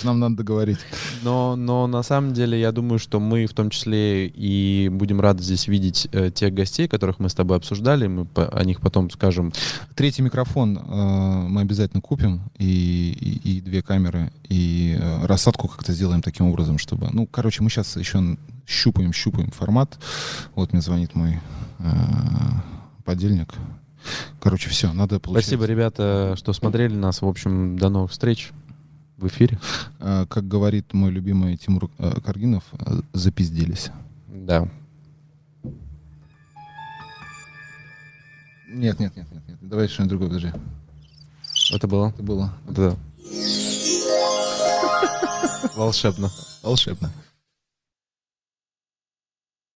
что нам надо договорить. Но, но на самом деле я думаю, что мы в том числе и будем рады здесь видеть э, тех гостей, которых мы с тобой обсуждали. Мы по, о них потом скажем. Третий микрофон э, мы обязательно купим, и, и, и две камеры, и э, рассадку как-то сделаем таким образом, чтобы... Ну, короче, мы сейчас еще щупаем, щупаем формат. Вот мне звонит мой э, подельник. Короче, все, надо получать. Спасибо, ребята, что смотрели нас. В общем, до новых встреч в эфире. Э, Как говорит мой любимый Тимур э, Каргинов, э, запизделись. Да. Нет, нет, нет, нет, нет. Давай что-нибудь другое, подожди. Это было. Это было Да. Волшебно. волшебно.